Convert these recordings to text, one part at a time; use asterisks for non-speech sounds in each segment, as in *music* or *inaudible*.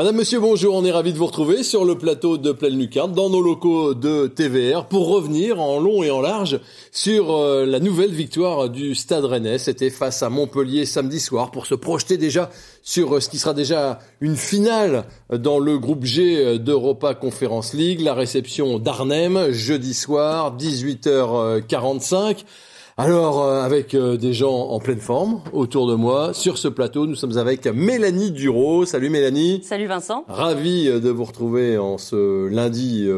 Madame, Monsieur, bonjour. On est ravi de vous retrouver sur le plateau de Pleine Lucarne, dans nos locaux de TVR, pour revenir en long et en large sur euh, la nouvelle victoire du Stade Rennais. C'était face à Montpellier samedi soir pour se projeter déjà sur euh, ce qui sera déjà une finale dans le groupe G euh, d'Europa Conference League, la réception d'Arnhem jeudi soir, 18h45. Alors, euh, avec euh, des gens en pleine forme autour de moi, sur ce plateau, nous sommes avec Mélanie Duro. Salut Mélanie. Salut Vincent. Ravi euh, de vous retrouver en ce lundi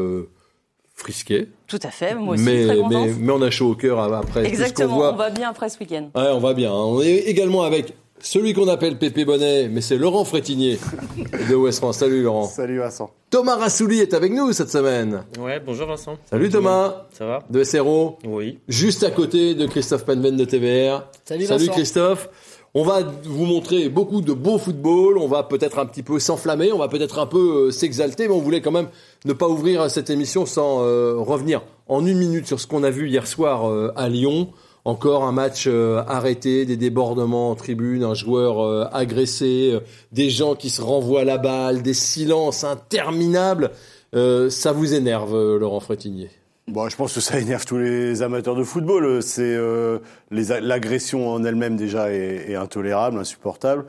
frisqué. Tout à fait, moi aussi, mais, très mais, mais, on a chaud au cœur après Exactement, tout ce qu'on voit. on va bien après ce week-end. Ouais, on va bien. On est également avec celui qu'on appelle Pépé Bonnet, mais c'est Laurent Frétinier *laughs* de West France. Salut Laurent. Salut Vincent. Thomas Rassouli est avec nous cette semaine. Ouais, bonjour Vincent. Salut Thomas. Ça va? De SRO. Oui. Juste à côté de Christophe Penven de TVR. Salut, Salut Vincent. Christophe. On va vous montrer beaucoup de beau football. On va peut-être un petit peu s'enflammer. On va peut-être un peu euh, s'exalter. Mais on voulait quand même ne pas ouvrir cette émission sans euh, revenir en une minute sur ce qu'on a vu hier soir euh, à Lyon. Encore un match euh, arrêté, des débordements en tribune, un joueur euh, agressé, euh, des gens qui se renvoient la balle, des silences interminables. Ça vous énerve, Laurent Frétinier? Bon, je pense que ça énerve tous les amateurs de football. C'est l'agression en elle-même déjà est, intolérable, insupportable.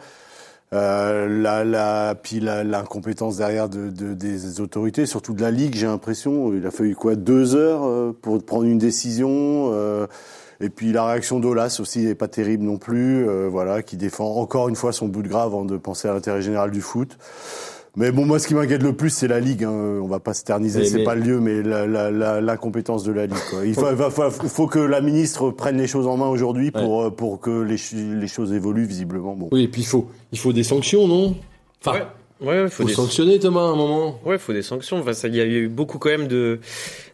Euh, puis l'incompétence derrière de, de- des autorités, surtout de la ligue, j'ai l'impression. Il a fallu quoi? Deux heures pour prendre une décision. Et puis la réaction d'Olas aussi n'est pas terrible non plus. euh, voilà, qui défend encore une fois son bout de grave avant de penser à l'intérêt général du foot. Mais bon, moi, ce qui m'inquiète le plus, c'est la Ligue. Hein. On va pas s'éterniser, c'est mais- pas le lieu, mais la- la- la- l'incompétence de la Ligue. Quoi. Il faut, va- va- faut que la ministre prenne les choses en main aujourd'hui pour, euh, pour que les, ch- les choses évoluent visiblement. Bon. Oui, et puis il faut, il faut des sanctions, non? Enfin, Ouais. Ouais, faut, faut des sanctionner Thomas à un moment. Ouais, faut des sanctions. Enfin, ça, il y a eu beaucoup quand même de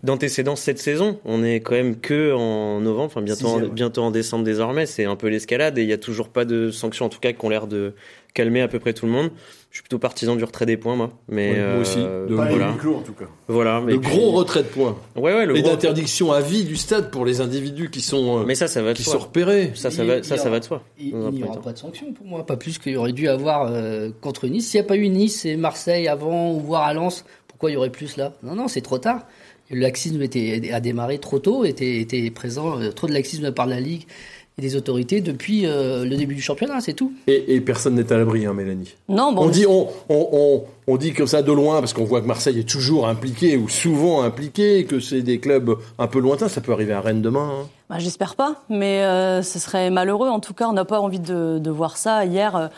d'antécédents cette saison. On est quand même que en novembre, enfin bientôt, en, bientôt en décembre désormais. C'est un peu l'escalade et il y a toujours pas de sanctions en tout cas qui ont l'air de calmer à peu près tout le monde. Je suis plutôt partisan du retrait des points, moi. Mais Ouais, moi euh, aussi. De- Pas voilà, clos, en tout cas. voilà. Le puis- gros retrait de points. Ouais, ouais, le Et d'interdiction à vie du stade pour les individus qui sont, euh, Mais ça, ça va de qui soi. sont repérés. Ça, ça Il- va, ça, il ça aura- va de soi. Il, n'y aura pas de sanction pour moi, pas plus qu'il y aurait dû avoir euh, contre Nice. S'il n'y a pas eu Nice et Marseille avant, ou voire à Lens, pourquoi il y aurait plus là? Non, non, c'est trop tard. Le laxisme était, a démarré trop tôt, était, était présent, euh, trop de laxisme de la Ligue et des autorités depuis euh, le début du championnat, c'est tout. Et, et personne n'est à l'abri, hein, Mélanie. Non, bon, On dit, on, on, on, on dit comme ça de loin parce qu'on voit que Marseille est toujours impliqué ou souvent impliqué, que c'est des clubs un peu lointains. Ça peut arriver à Rennes demain. hein. bah, j'espère pas, mais euh, ce serait malheureux. En tout cas, on n'a pas envie de, de voir ça. Hier, euh,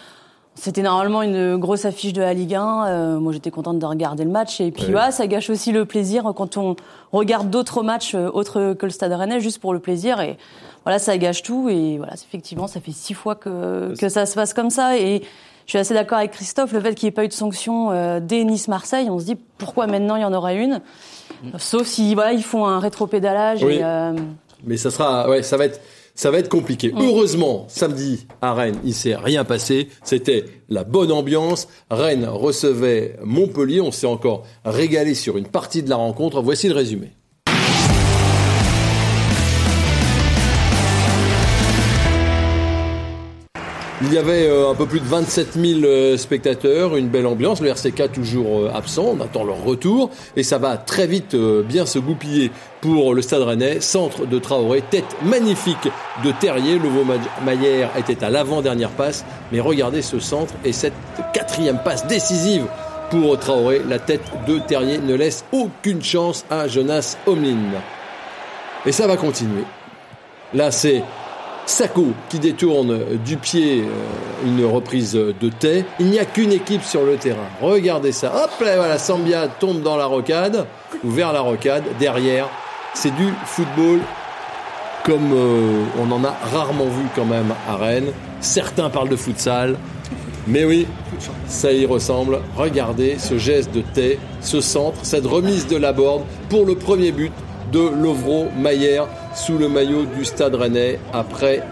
c'était normalement une grosse affiche de la Ligue 1. Euh, moi, j'étais contente de regarder le match. Et puis, Ouais. ouais, ça gâche aussi le plaisir quand on regarde d'autres matchs euh, autres que le Stade Rennais, juste pour le plaisir. Et voilà, ça gâche tout. Et voilà, effectivement, ça fait six fois que, que ça se passe comme ça. Et je suis assez d'accord avec Christophe, le fait qu'il n'y ait pas eu de sanction euh, dès Nice-Marseille, on se dit pourquoi maintenant il y en aura une? Sauf si voilà, ils font un rétropédalage Oui. et euh, Mais ça sera, ouais, ça va être, ça va être compliqué. Heureusement, samedi à Rennes, il s'est rien passé. C'était la bonne ambiance. Rennes recevait Montpellier. On s'est encore régalé sur une partie de la rencontre. Voici le résumé. Il y avait euh, un peu plus de 27 000 euh, spectateurs, une belle ambiance, le RCK toujours euh, absent, on attend leur retour, et ça va très vite bien se goupiller pour le Stade Rennais, centre de Traoré, tête magnifique de Terrier, le Maillère était à l'avant-dernière passe, mais regardez ce centre et cette quatrième passe décisive pour Traoré, la tête de Terrier ne laisse aucune chance à Jonas Omlin. Et ça va continuer. Là, c'est Sako qui détourne du pied euh, une reprise de Tay. Il n'y a qu'une équipe sur le terrain. Regardez ça. Hop là, voilà, Sambia tombe dans la rocade, ou vers la rocade. Derrière, c'est du football comme euh, on en a rarement vu quand même à Rennes. Certains parlent de futsal. Mais oui, ça y ressemble. Regardez ce geste de Tay, ce centre, cette remise de la board pour le premier but de Lovro Mayer sous le maillot du Stade Rennais après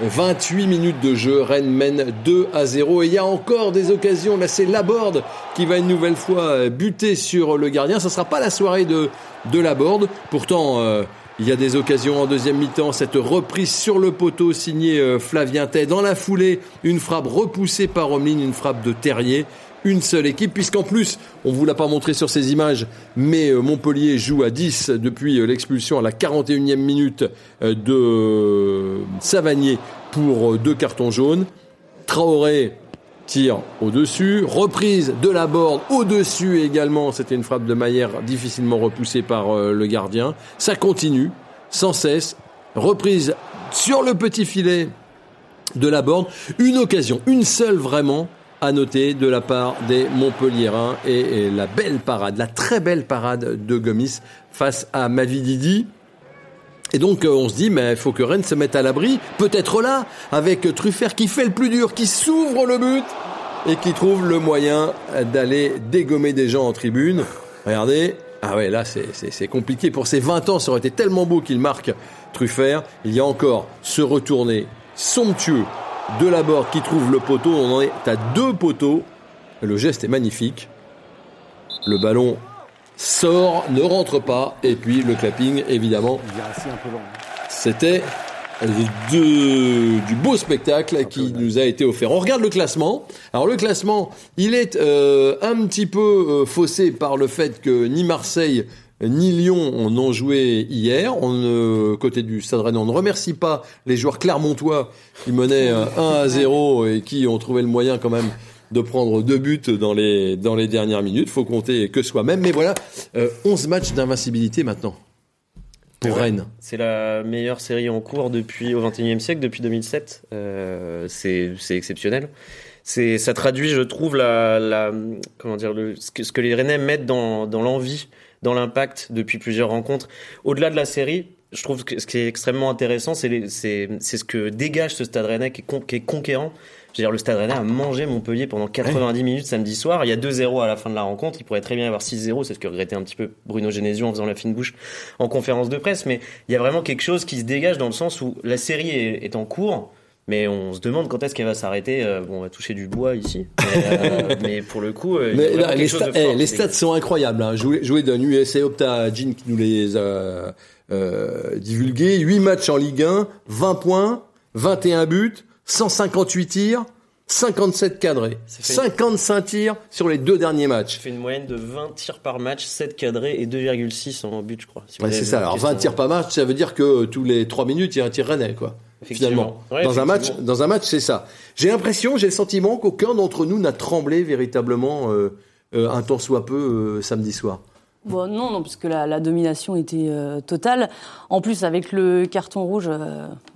28 minutes de jeu, Rennes mène 2 à 0 et il y a encore des occasions. Là, c'est Laborde qui va une nouvelle fois buter sur le gardien. Ce ne sera pas la soirée de, de Laborde. Pourtant, euh, il y a des occasions en deuxième mi-temps. Cette reprise sur le poteau signée euh, Flavien Tay. Dans la foulée, une frappe repoussée par Omlin, une frappe de Terrier une seule équipe, puisqu'en plus, on vous l'a pas montré sur ces images, mais euh, Montpellier joue à 10 depuis euh, l'expulsion à la 41e minute euh, de Savanier pour deux cartons jaunes. Traoré tire au-dessus, reprise de la borde au-dessus également, c'était une frappe de Maillère difficilement repoussée par le gardien. Ça continue, sans cesse, reprise sur le petit filet de la borde, une occasion, une seule vraiment, à noter de la part des Montpelliérains et, la belle parade, la très belle parade de Gomis face à Mavididi. Et donc euh, on se dit, mais il faut que Rennes se mette à l'abri, peut-être là, avec Truffert qui fait le plus dur, qui s'ouvre le but et qui trouve le moyen d'aller dégommer des gens en tribune. Regardez, ah ouais, là c'est compliqué. Pour ses 20 ans, ça aurait été tellement beau qu'il marque Truffert. Il y a encore ce retourné somptueux de la bord qui trouve le poteau. On en est à deux poteaux. Le geste est magnifique. Le ballon sort, ne rentre pas. Et puis le clapping, évidemment. C'était du, beau spectacle qui nous a été offert. On regarde le classement. Alors le classement, il est euh, un petit peu euh, faussé par le fait que ni Marseille ni Lyon en ont joué hier. On, côté du Stade Rennais, on ne remercie pas les joueurs clermontois qui menaient 1 euh, à 0 et qui ont trouvé le moyen quand même de prendre deux buts dans les, dans les dernières minutes. Faut compter que soi-même. Mais voilà, 11 euh, matchs d'invincibilité maintenant. Pour Rennes. C'est la meilleure série en cours depuis au XXIe siècle, depuis 2007. Euh, c'est exceptionnel c'est ça traduit je trouve la, la comment dire le, ce, que, ce que les Rennais mettent dans, dans l'envie dans l'impact depuis plusieurs rencontres. Au-delà de la série, je trouve que ce qui est extrêmement intéressant, c'est ce que dégage ce Stade Rennais qui est, qui est conquérant. Je veux dire, le Stade Rennais a mangé Montpellier pendant 90 minutes samedi soir. Il y a 2-0 à la fin de la rencontre. Il pourrait très bien y avoir 6-0. C'est ce que regrettait un petit peu Bruno Genesio en faisant la fine bouche en conférence de presse. Mais il y a vraiment quelque chose qui se dégage dans le sens où la série est, est en cours. Mais on se demande quand est-ce qu'elle va s'arrêter. Euh, bon, on va toucher du bois ici. Mais, euh, *laughs* pour le coup, euh, les, eh, les stats sont incroyables. Hein. Jouer, jouer d'un USA Opta Jean qui nous les a euh, divulgués. 8 matchs en Ligue 1, 20 points, 21 buts, 158 tirs. 57 cadrés, 55 tirs sur les deux derniers matchs. Ça fait une moyenne de 20 tirs par match, 7 cadrés et 2,6 en but, je crois. c'est ça. Alors 20 tirs par match, ça veut dire que tous les 3 minutes, il y a un tir rennais, quoi finalement. dans un match, dans un match, c'est ça. J'ai l'impression, j'ai le sentiment qu'aucun d'entre nous n'a tremblé véritablement euh, euh, un temps soit peu euh, samedi soir. Bon, non, non, puisque la, la domination était totale. En plus, avec le carton rouge,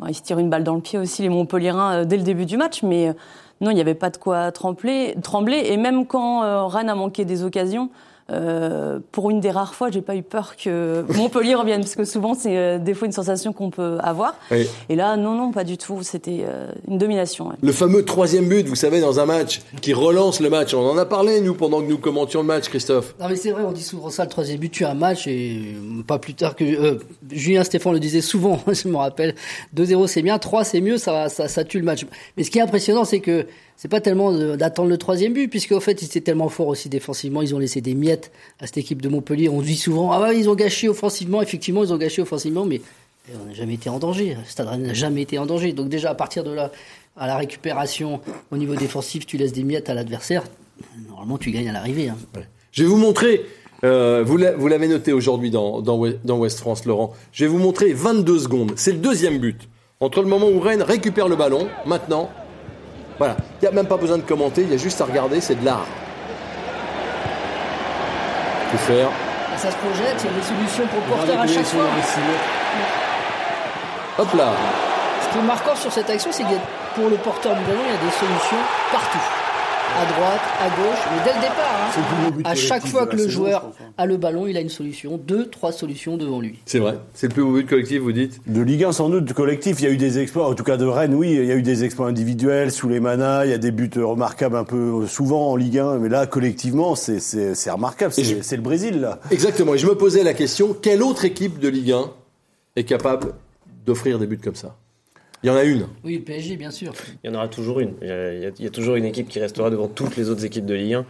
ils se tirent une balle dans le pied aussi, les Montpelliérains, dès le début du match. Mais non, il n'y avait pas de quoi trembler, trembler. Et même quand Rennes a manqué des occasions, euh, pour une des rares fois, j'ai pas eu peur que Montpellier revienne, parce que souvent c'est euh, des fois une sensation qu'on peut avoir. Et là, non, non, pas du tout. C'était euh, une domination. Le fameux troisième but, vous savez, dans un match qui relance le match. On en a parlé nous pendant que nous commentions le match, Christophe. Non mais c'est vrai, on dit souvent ça. Le troisième but tu as un match et pas plus tard que Julien Stéphane le disait souvent. *laughs* je me rappelle. 2-0 c'est bien, 3 c'est mieux, ça, ça, ça tue le match. Mais ce qui est impressionnant, c'est que c'est pas tellement d'attendre le troisième but, puisque au fait, ils étaient tellement forts aussi défensivement, ils ont laissé des miettes à cette équipe de Montpellier. On dit souvent, ah ils ont gâché offensivement, effectivement, ils ont gâché offensivement, mais on n'a jamais été en danger. Stade n'a jamais été en danger. Donc déjà, à partir de là, à la récupération, au niveau défensif, tu laisses des miettes à l'adversaire, normalement, tu gagnes à l'arrivée. Hein. Je vais vous montrer, euh, vous l'avez noté aujourd'hui dans, dans West France, Laurent, je vais vous montrer 22 secondes. C'est le deuxième but. Entre le moment où Rennes récupère le ballon, maintenant, voilà, il n'y a même pas besoin de commenter, il y a juste à regarder, c'est de l'art. Tout faire. Ça se projette, il y a des solutions pour le porteur à chaque fois. Hop là. Ce qui est marquant sur cette action, c'est que pour le porteur du ballon, il y a des solutions partout. À droite, à gauche, mais dès le départ. C'est le plus beau Hein, à chaque fois que le saison, joueur a le ballon, il a une solution, deux, trois solutions devant lui. C'est vrai. C'est le plus beau but collectif, vous dites? De Ligue 1 sans doute, de collectif, il y a eu des exploits, en tout cas de Rennes, oui, il y a eu des exploits individuels, sous les manas, il y a des buts remarquables un peu souvent en Ligue 1, mais là, collectivement, c'est, c'est, c'est remarquable, Et c'est, je- c'est le Brésil, là. Exactement. Et je me posais la question quelle autre équipe de Ligue 1 est capable d'offrir des buts comme ça? Il y en a une. Oui, le PSG, bien sûr. Il y en aura toujours une. Il y, a, il y toujours une équipe qui restera devant toutes les autres équipes de Ligue 1,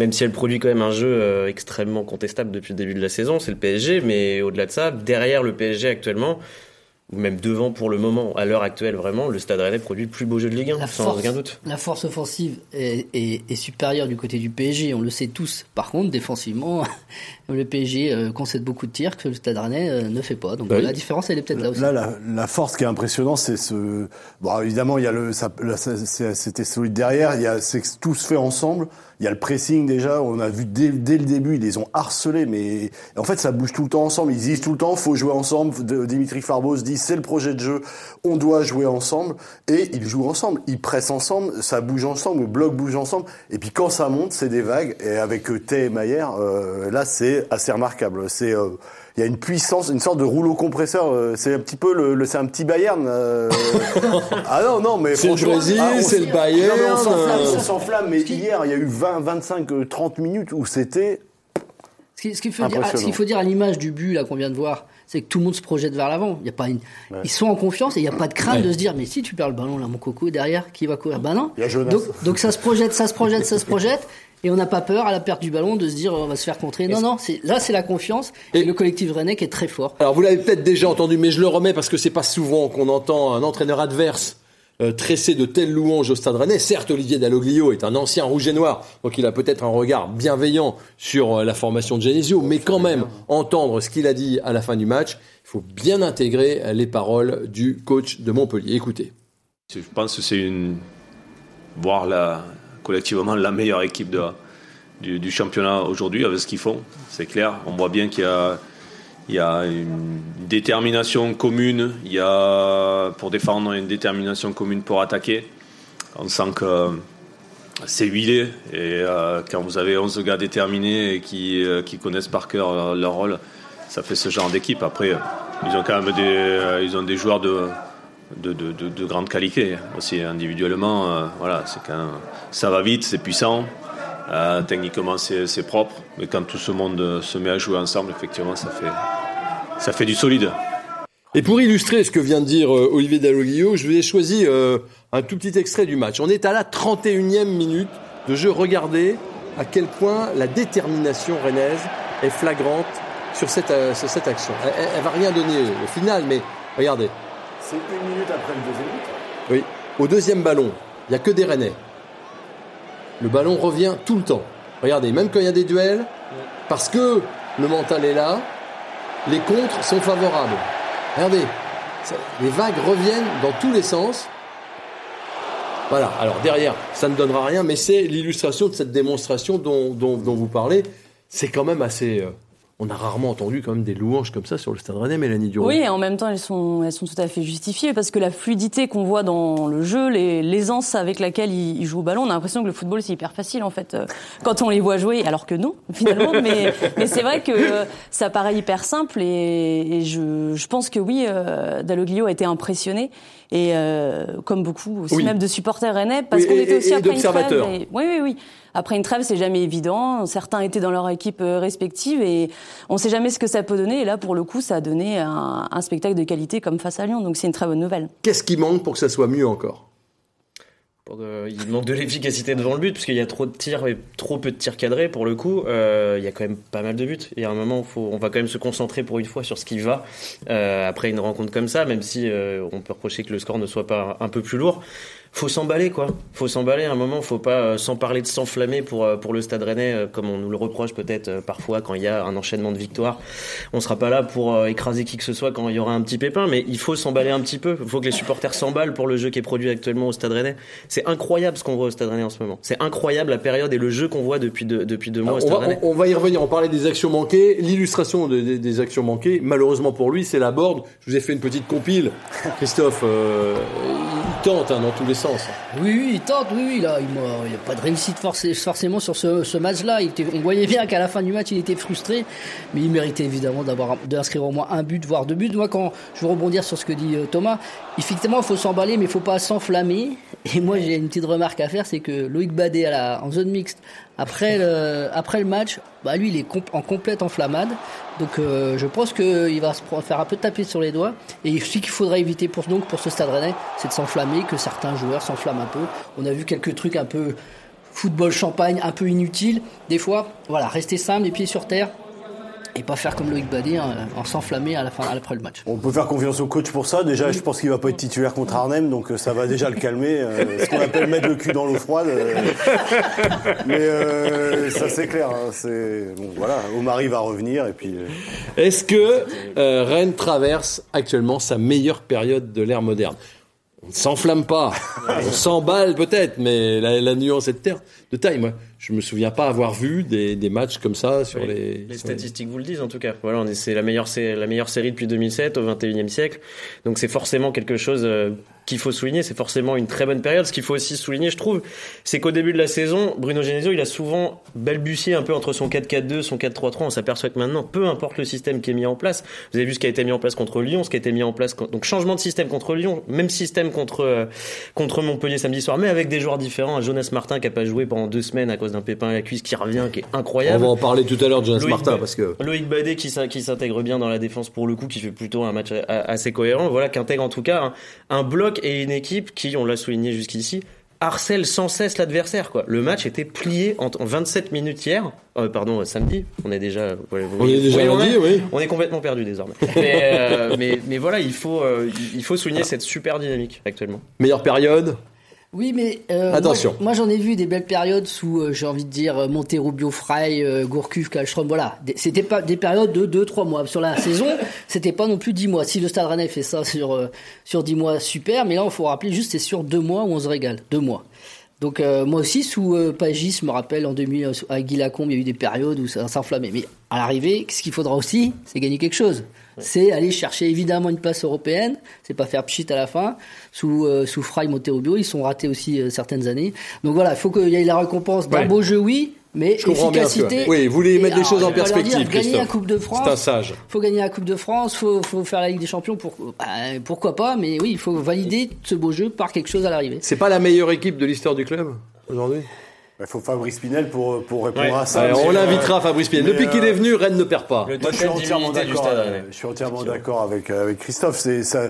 même si elle produit quand même un jeu euh, extrêmement contestable depuis le début de la saison. C'est le PSG, mais au-delà de ça, derrière le PSG actuellement, ou même devant pour le moment, à l'heure actuelle vraiment, le Stade Rennais produit le plus beau jeu de Ligue 1, La sans force, aucun doute. la force offensive est, est- est supérieure du côté du PSG, on le sait tous. Par contre, défensivement, le PSG euh, concède beaucoup de tirs que le Stade Rennais euh, ne fait pas. Donc Bah la différence, elle est peut-être là aussi. Là, la, la force qui est impressionnante, c'est ce. Bon, évidemment, il y a le. C'était solide derrière. Il y a, c'est que tout se fait ensemble. Il y a le pressing déjà. On a vu dès, dès le début, ils les ont harcelés, mais en fait, ça bouge tout le temps ensemble. Ils disent tout le temps, faut jouer ensemble. Dimitri Farbos dit, c'est le projet de jeu. On doit jouer ensemble. Et ils jouent ensemble. Ils pressent ensemble. Ça bouge ensemble. Le bloc bouge ensemble. Et puis quand ça monte, c'est des vagues. Et avec euh, Tay et Mayer, euh, là, c'est assez remarquable. C'est euh, il y a une puissance, une sorte de rouleau compresseur. euh, C'est un petit peu le, le- c'est un petit Bayern. euh. *laughs* ah non, non, mais C'est le Brésil, ah, c'est le Bayern, Non, s'enflamme, on s'enflamme. Mais hier, il y a eu 20, 25, euh, 30 minutes où c'était. Ce qui- ce qu'il faut, dire, ah, ce Impressionnant. qu'il faut dire à l'image du but là qu'on vient de voir, c'est que tout le monde se projette vers l'avant. Il y a pas une... Ils sont en confiance et il n'y a pas de crainte de se dire mais si tu perds le ballon là mon coco derrière qui va courir? Ben non. Il y a Jonas. Donc, donc ça se projette, ça se projette, ça se projette *laughs* et on n'a pas peur à la perte du ballon de se dire on va se faire contrer. Non non, là c'est la confiance et, Et- le collectif rennais qui est très fort. Alors vous l'avez peut-être déjà entendu, mais je le remets parce que c'est pas souvent qu'on entend un entraîneur adverse euh, tresser de telles louanges au Stade Rennais. Certes, Olivier Dalloglio est un ancien rouge et noir, donc il a peut-être un regard bienveillant sur euh, la formation de Genesio, mais quand même entendre ce qu'il a dit à la fin du match, il faut bien intégrer les paroles du coach de Montpellier. Écoutez. Je pense que c'est une, voire la, collectivement la meilleure équipe du, championnat aujourd'hui avec ce qu'ils font. C'est clair. On voit bien qu'il y a, une détermination commune. Il y a pour défendre une détermination commune pour attaquer. On sent que c'est huilé et euh, quand vous avez 11 gars déterminés et qui, euh, connaissent par cœur euh, leur rôle, ça fait ce genre d'équipe. Après, ils ont quand même des, ils ont des joueurs de, de, de, de- de grande qualité aussi individuellement. euh, voilà, c'est quand ça va vite, c'est puissant. euh, techniquement, c'est propre. Mais quand tout ce monde euh, se met à jouer ensemble, effectivement, ça fait, ça fait du solide. Et pour illustrer ce que vient de dire Olivier Dalloglio, je vous ai choisi un tout petit extrait du match. On est à la 31e minute de jeu. Regardez à quel point la détermination rennaise est flagrante sur cette, cette action. Elle, elle- elle va rien donner au final, mais regardez. C'est une minute après le deuxième but. Oui. Au deuxième ballon, il n'y a que des Rennais. Le ballon revient tout le temps. Regardez, même quand il y a des duels, parce que le mental est là, les contres sont favorables. Regardez, les vagues reviennent dans tous les sens. Voilà, alors derrière, ça ne donnera rien, mais c'est l'illustration de cette démonstration dont, dont- dont vous parlez. C'est quand même assez... euh, on a rarement entendu quand même des louanges comme ça sur le Stade Rennais, Mélanie Duro. Oui, et en même temps, elles sont, elles sont tout à fait justifiées parce que la fluidité qu'on voit dans le jeu, les- l'aisance avec laquelle ils, ils jouent au ballon, on a l'impression que le football c'est hyper facile en fait euh, quand on les voit jouer, alors que non *laughs* finalement. mais mais c'est vrai que euh, ça paraît hyper simple et, et je, je pense que oui, euh, Dalloglio a été impressionné et euh, comme beaucoup aussi Oui. même de supporters rennais parce Oui, qu'on était aussi et après une et- Oui, oui, oui. Après une trêve, c'est jamais évident. Certains étaient dans leur équipe euh, respective et on sait jamais ce que ça peut donner. Et là, pour le coup, ça a donné un, un spectacle de qualité comme face à Lyon. Donc c'est une très bonne nouvelle. Qu'est-ce qui manque pour que ça soit mieux encore? De- il manque de l'efficacité devant le but parce qu'il y a trop de tirs et trop peu de tirs cadrés pour le coup. Euh, il y a quand même pas mal de buts. Il y a un moment, où faut, on va quand même se concentrer pour une fois sur ce qui va euh, après une rencontre comme ça, même si euh, on peut reprocher que le score ne soit pas un peu plus lourd. Faut s'emballer quoi. Faut s'emballer. À un moment, faut pas euh, sans parler de s'enflammer pour euh, pour le Stade Rennais euh, comme on nous le reproche peut-être euh, parfois quand il y a un enchaînement de victoires. On sera pas là pour euh, écraser qui que ce soit quand il y aura un petit pépin, mais il faut s'emballer un petit peu. Il faut que les supporters s'emballent pour le jeu qui est produit actuellement au Stade Rennais. C'est incroyable ce qu'on voit au Stade Rennais en ce moment. C'est incroyable la période et le jeu qu'on voit depuis deux, depuis deux mois au on, Stade va, Rennais. on- on va y revenir. On parlait des actions manquées. L'illustration de- des- des actions manquées, malheureusement pour lui, c'est la board. Je vous ai fait une petite compile. Christophe, euh, tente hein, dans tous les sens. Oui, oui, il tente, oui, oui, a, il il a pas de réussite forcé- forcément sur ce, match-là. On voyait bien qu'à la fin du match, il était frustré, mais il méritait évidemment d'inscrire au moins un but, voire deux buts. Moi, quand je veux rebondir sur ce que dit euh, Thomas, effectivement, il faut s'emballer, mais il faut pas s'enflammer. *laughs* Et moi, j'ai une petite remarque à faire, c'est que Loïc Badet à la, en zone mixte, après le, après le match, bah lui, il est en complète enflammade. Donc, euh, je pense qu'il va se faire un peu taper sur les doigts. Et ce qu'il faudrait éviter pour donc pour ce Stade Rennais, c'est de s'enflammer, que certains joueurs s'enflamment un peu. On a vu quelques trucs un peu football champagne, un peu inutiles. Des fois, voilà, rester simple, les pieds sur terre. Et pas faire comme Loïc Badet, hein, en s'enflammer à la fin, après le match. On peut faire confiance au coach pour ça. Déjà, je pense qu'il va pas être titulaire contre Arnhem, donc euh, ça va déjà le calmer. euh, ce qu'on appelle mettre le cul dans l'eau froide. euh. *laughs* Mais euh, ça, c'est clair. hein, c'est bon, voilà. Omari va revenir et puis. euh, Est-ce que euh, Rennes traverse actuellement sa meilleure période de l'ère moderne? On ne s'enflamme pas, on s'emballe peut-être, mais la, la nuance est de, terre, de taille. Moi, je me souviens pas avoir vu des, des matchs comme ça sur Oui, les. les sur les- statistiques vous le disent en tout cas. Voilà, on est c'est la meilleure c'est la meilleure série depuis 2007 au 21e siècle. Donc c'est forcément quelque chose euh, qu'il faut souligner, c'est forcément une très bonne période. Ce qu'il faut aussi souligner, je trouve, c'est qu'au début de la saison, Bruno Genesio, il a souvent balbutié un peu entre son 4-4-2, son 4-3-3. On s'aperçoit que maintenant, peu importe le système qui est mis en place, vous avez vu ce qui a été mis en place contre Lyon, ce qui a été mis en place donc changement de système contre Lyon, même système contre euh, contre Montpellier samedi soir, mais avec des joueurs différents. Un Jonas Martin qui a pas joué pendant deux semaines à cause d'un pépin à la cuisse qui revient, qui est On incroyable. va en parler tout à l'heure de Jonas Loïc Martin Ba- parce que. Loïc Badet qui, s'in- qui s'intègre bien dans la défense pour le coup, qui fait plutôt un match assez cohérent. Voilà, qui intègre en tout cas un, un bloc et une équipe qui, on l'a souligné jusqu'ici, harcèle sans cesse l'adversaire. Quoi. Le match était plié en, en 27 minutes hier, euh, pardon, euh, samedi. On est déjà, vous On est déjà lundi, on est- oui. On est complètement perdu désormais. *laughs* mais, euh, mais, mais voilà, il faut, euh, il faut souligner cette super dynamique actuellement. Meilleure période Oui, mais euh, Attention. Moi, moi, j'en ai vu des belles périodes sous, euh, j'ai envie de dire, euh, Monterrubio, Frey, euh, Gourcuff, Kallström. Voilà, c'était pas des périodes de 2-3 mois. Sur la *laughs* saison, c'était pas non plus 10 mois. Si le Stade Rennais fait ça sur sur 10 mois, super. Mais là, il faut rappeler juste, c'est sur 2 mois où on se régale. 2 mois. Donc moi aussi, sous Pagis, je me rappelle en 2000, euh, à Guy Lacombe, il y a eu des périodes où ça s'enflammait. Mais à l'arrivée, ce qu'il faudra aussi, c'est gagner quelque chose. C'est aller chercher évidemment une place européenne. C'est pas faire pchit à la fin. Sous euh, sous Fry, Monterrubio, ils sont ratés aussi euh, certaines années. Donc voilà, il faut qu'il y ait la récompense d'un Ouais. beau jeu, oui, mais Je bien. efficacité. Oui, vous voulez Et mettre les choses en leur dire, perspective, Gagner la. Coupe de France. C'est un sage. Faut gagner la Coupe de France, faut, faut faire la Ligue des Champions. Pour, bah, pourquoi pas Mais oui, il faut valider ce beau jeu par quelque chose à l'arrivée. C'est pas la meilleure équipe de l'histoire du club aujourd'hui? Il faut Fabrice Pinel pour, pour répondre Ouais. à ça. Ouais, On euh, l'invitera, Fabrice Pinel. Depuis qu'il euh, est venu, Rennes ne perd pas. Moi, je suis entièrement d'accord. Euh. Je suis entièrement d'accord avec avec Christophe. C'est ça,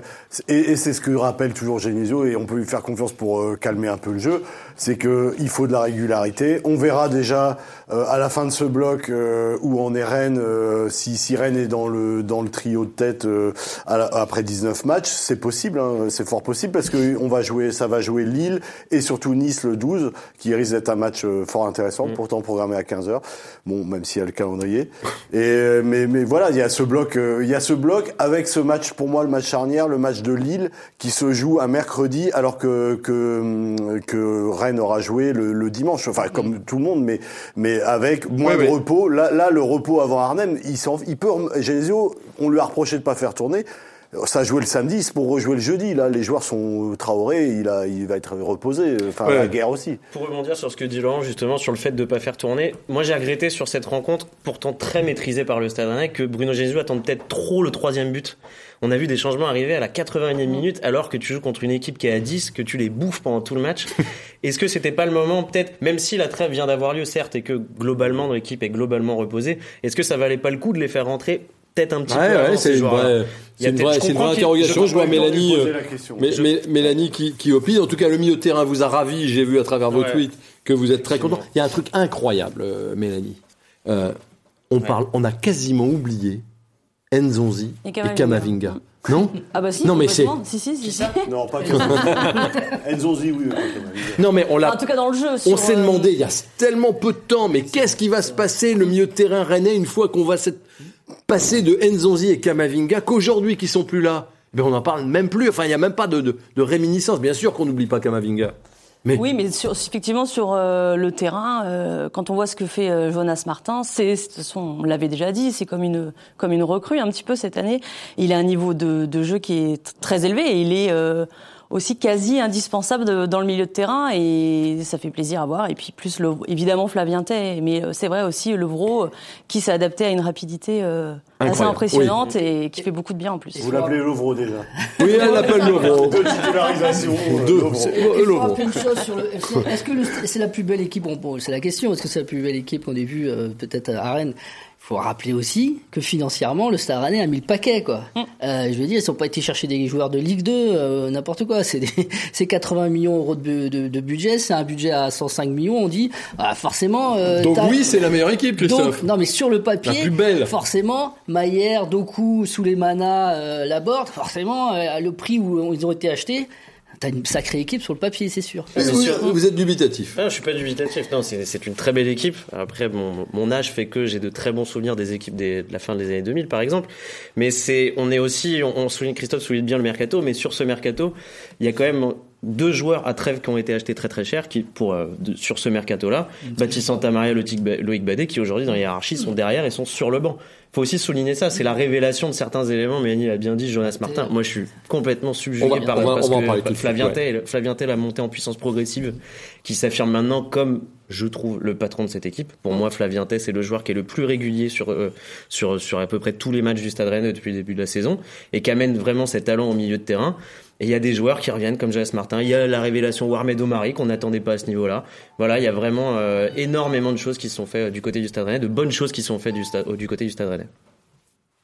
et, et c'est ce que rappelle toujours Genesio et on peut lui faire confiance pour euh, calmer un peu le jeu. C'est que il faut de la régularité. On verra déjà euh, à la fin de ce bloc euh, où on est Rennes, euh, si, si Rennes est dans le dans le trio de tête euh, à la- après 19 matchs, c'est possible. hein, c'est fort possible parce que on va jouer, ça va jouer Lille et surtout Nice le 12, qui risque d'être un match euh, fort intéressant, pourtant programmé à 15 h Bon, même s'il y a le calendrier. Et euh, mais mais voilà, il y a ce bloc, euh, il y a ce bloc avec ce match pour moi le match charnière, le match de Lille qui se joue un mercredi alors que que que Rennes aura joué le, le dimanche. Enfin comme tout le monde, mais mais avec moins de repos. Là là le repos avant Arnhem, il il peut. Genesio, on lui a reproché de pas faire tourner. Ça a joué le samedi, c'est pour rejouer le jeudi. Là, les joueurs sont Traoré, il a, il va être reposé. Enfin, Ouais. la guerre aussi. Pour rebondir sur ce que dit Laurent, justement, sur le fait de ne pas faire tourner, moi j'ai regretté sur cette rencontre, pourtant très maîtrisée par le Stade Rennais, que Bruno Genesio attende peut-être trop le troisième but. On a vu des changements arriver à la 81e minute, alors que tu joues contre une équipe qui est à 10, que tu les bouffes pendant tout le match. *laughs* Est-ce que c'était pas le moment, peut-être, même si la trêve vient d'avoir lieu, certes, et que globalement l'équipe est globalement reposée, est-ce que ça valait pas le coup de les faire rentrer peut-être un petit Ouais, peu ouais, avant c'est ces une joueurs-là vraie, c'est une c'est une interrogation. je Je vois Mélanie, mais- Je- mais- Mélanie qui, qui opine. En tout cas, le milieu de terrain vous a ravi. J'ai vu à travers vos Ouais. tweets que vous êtes très content. Il y a un truc incroyable, euh, Mélanie. Euh, on parle, on a quasiment oublié Nzonzi Et et Kamavinga. Kamavinga. Non Ah bah si, Non, mais complètement. Si, si, si. si. Non, pas que. *laughs* Nzonzi, oui. Non, mais on l'a. En tout cas, dans le jeu. On s'est euh, demandé il y a tellement peu de temps, mais qu'est-ce qui va se passer le milieu de terrain rennais une fois qu'on va s'être passé de Nzonzi et Kamavinga qu'aujourd'hui qui sont plus là ben on n'en parle même plus. Enfin, il n'y a même pas de, de, réminiscence. Bien sûr qu'on n'oublie pas Kamavinga. Mais Oui, mais sur, effectivement, sur euh, le terrain, euh, quand on voit ce que fait euh, Jonas Martin, c'est, on l'avait déjà dit, c'est comme une, comme une recrue un petit peu cette année. Il a un niveau de, de jeu qui est très élevé et il est euh, aussi quasi indispensable de- dans le milieu de terrain et ça fait plaisir à voir. Et puis plus le, évidemment Flavien Tay, mais euh, c'est vrai aussi Levrault euh, qui s'est adapté à une rapidité euh, assez impressionnante et qui fait beaucoup de bien en plus. Vous l'appelez Lovro déjà. Oui, elle l'appelle Levrault. Deux titularisations. euh, Deux. Levrault. sur le FC. Est-ce que le- c'est la plus belle équipe? Bon, bon, c'est la question. Est-ce que c'est la plus belle équipe qu'on ait vue euh, peut-être à Rennes? Faut rappeler aussi que financièrement, le Stade Rennais a mis le paquet, quoi. Euh, je veux dire, ils n'ont pas été chercher des joueurs de Ligue 2, euh, n'importe quoi. C'est des- *laughs* c'est 80 millions d'euros de, bu- de- de budget, c'est un budget à 105 millions. On dit, ah, forcément. euh, Donc oui, c'est la meilleure équipe, Christophe. donc, non, mais sur le papier, La plus belle. forcément, Maillère, Doku, Souleymana, Laborde, forcément, le prix où ils ont été achetés, t'as une sacrée équipe sur le papier, c'est sûr. Vous, vous êtes dubitatif. Ah, je suis pas dubitatif. Non, c'est une très belle équipe. Après, mon, mon âge fait que j'ai de très bons souvenirs des équipes des- de la fin des années 2000, par exemple. Mais c'est, on est aussi, on, on souligne, Christophe souligne bien le mercato, mais sur ce mercato, il y a quand même deux joueurs à Trèves qui ont été achetés très très cher, qui pour euh, de- sur ce mercato-là, Baptiste Santamaria, Loïc Badet, qui aujourd'hui dans la hiérarchie sont derrière et sont sur le banc. Faut aussi souligner ça, c'est la révélation de certains éléments. Mélanie l'a bien dit, Jonas Martin. Moi, je suis complètement subjugué va- par va- parce que Flavien. Tay, Flavien Tay, la montée en puissance progressive, qui s'affirme maintenant comme je trouve le patron de cette équipe. Pour moi, Flavien Tay, c'est le joueur qui est le plus régulier sur euh, sur sur à peu près tous les matchs du Stade Rennais depuis le début de la saison et qui amène vraiment ses talents au milieu de terrain. Et il y a des joueurs qui reviennent comme Jonas Martin. Il y a la révélation Warmed Omari qu'on n'attendait pas à ce niveau-là. Voilà, il y a vraiment euh, énormément de choses qui sont faites du côté du Stade Rennais, de bonnes choses qui sont faites du, côté du Stade Rennais.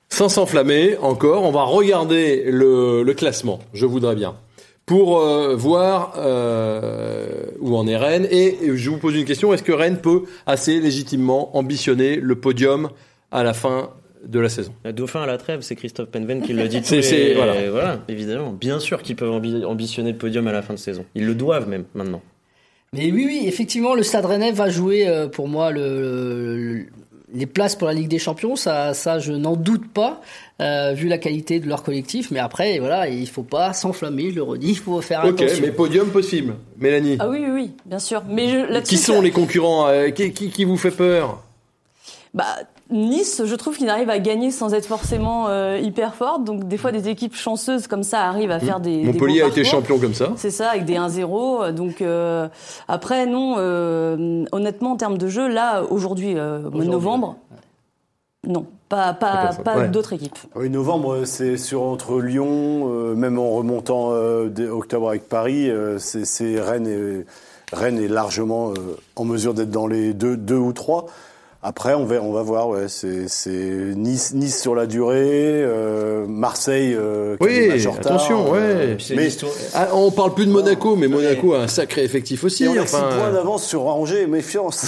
Sans s'enflammer encore, on va regarder le, classement, je voudrais bien, pour euh, voir euh, où en est Rennes. Et je vous pose une question, est-ce que Rennes peut assez légitimement ambitionner le podium à la fin de la saison Le dauphin à la trêve, c'est Christophe Penven qui le dit. *laughs* C'est- voilà. voilà, évidemment. Bien sûr qu'ils peuvent ambi- ambitionner le podium à la fin de saison. Ils le doivent même maintenant. Mais oui, oui, effectivement, le Stade Rennais va jouer euh, pour moi le, le- les places pour la Ligue des Champions. Ça, ça, je n'en doute pas, euh, vu la qualité de leur collectif. Mais après, voilà, il faut pas s'enflammer. Je le redis, il faut faire Ok, attention. mais podium possible. Mélanie, Ah oui, oui, oui, bien sûr. Mais je, qui sont les concurrents euh, qui, qui, qui vous fait peur? Bah, Nice, je trouve qu'il arrive à gagner sans être forcément euh, hyper forte. Donc des fois, des équipes chanceuses comme ça arrivent à faire des. Montpellier a été champion comme ça. C'est ça, avec des 1-0. Donc euh, après, non, euh, honnêtement, en termes de jeu, là, aujourd'hui, euh, au mois de novembre, non, pas, pas, personne. pas Ouais. d'autres équipes. Oui, novembre, c'est sur entre Lyon, euh, même en remontant euh, octobre avec Paris, euh, c'est Rennes est, Rennes est largement euh, en mesure d'être dans les deux, deux ou trois. Après, on va, on va voir. Ouais, c'est c'est Nice, Nice sur la durée, euh, Marseille. Euh, Oui, matchs en retard, attention, euh, ouais. C'est mais Ah, on parle plus de Monaco, mais Monaco a un sacré effectif aussi. et on a enfin, points d'avance sur Angers, méfiance.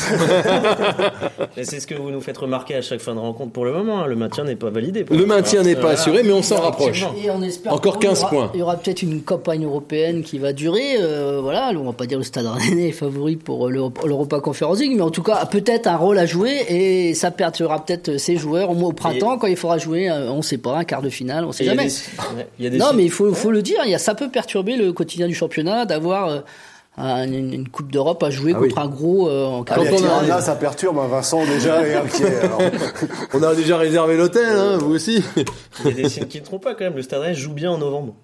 C'est ce que vous nous faites remarquer à chaque fin de rencontre pour le moment. hein. Le maintien n'est pas validé. Le maintien n'est pas assuré, mais on s'en rapproche. Effectivement. Et on espère Encore qu'il y 15 aura- points. Il y aura peut-être une campagne européenne qui va durer. euh, voilà, on va pas dire le Stade Rennais est favori pour l'Europa l'Europa Conference League, mais en tout cas peut-être un rôle à jouer et ça perturbera peut-être ses joueurs au mois au printemps quand il faudra jouer. euh, on sait pas un quart de finale, on sait Et il y a jamais. des- ouais, il y a des Non, mais il faut, faut le dire, il y a, ça peut perturber le quotidien du championnat d'avoir euh, un- une, une Coupe d'Europe à jouer Ah contre oui. un gros euh, en quart de a- Tirana, ça perturbe. hein, Vincent déjà est inquiet. alors. *laughs* On a déjà réservé l'hôtel, hein, vous aussi. Il y a des signes qui ne trompent pas quand même. Le Stade Rennais joue bien en novembre.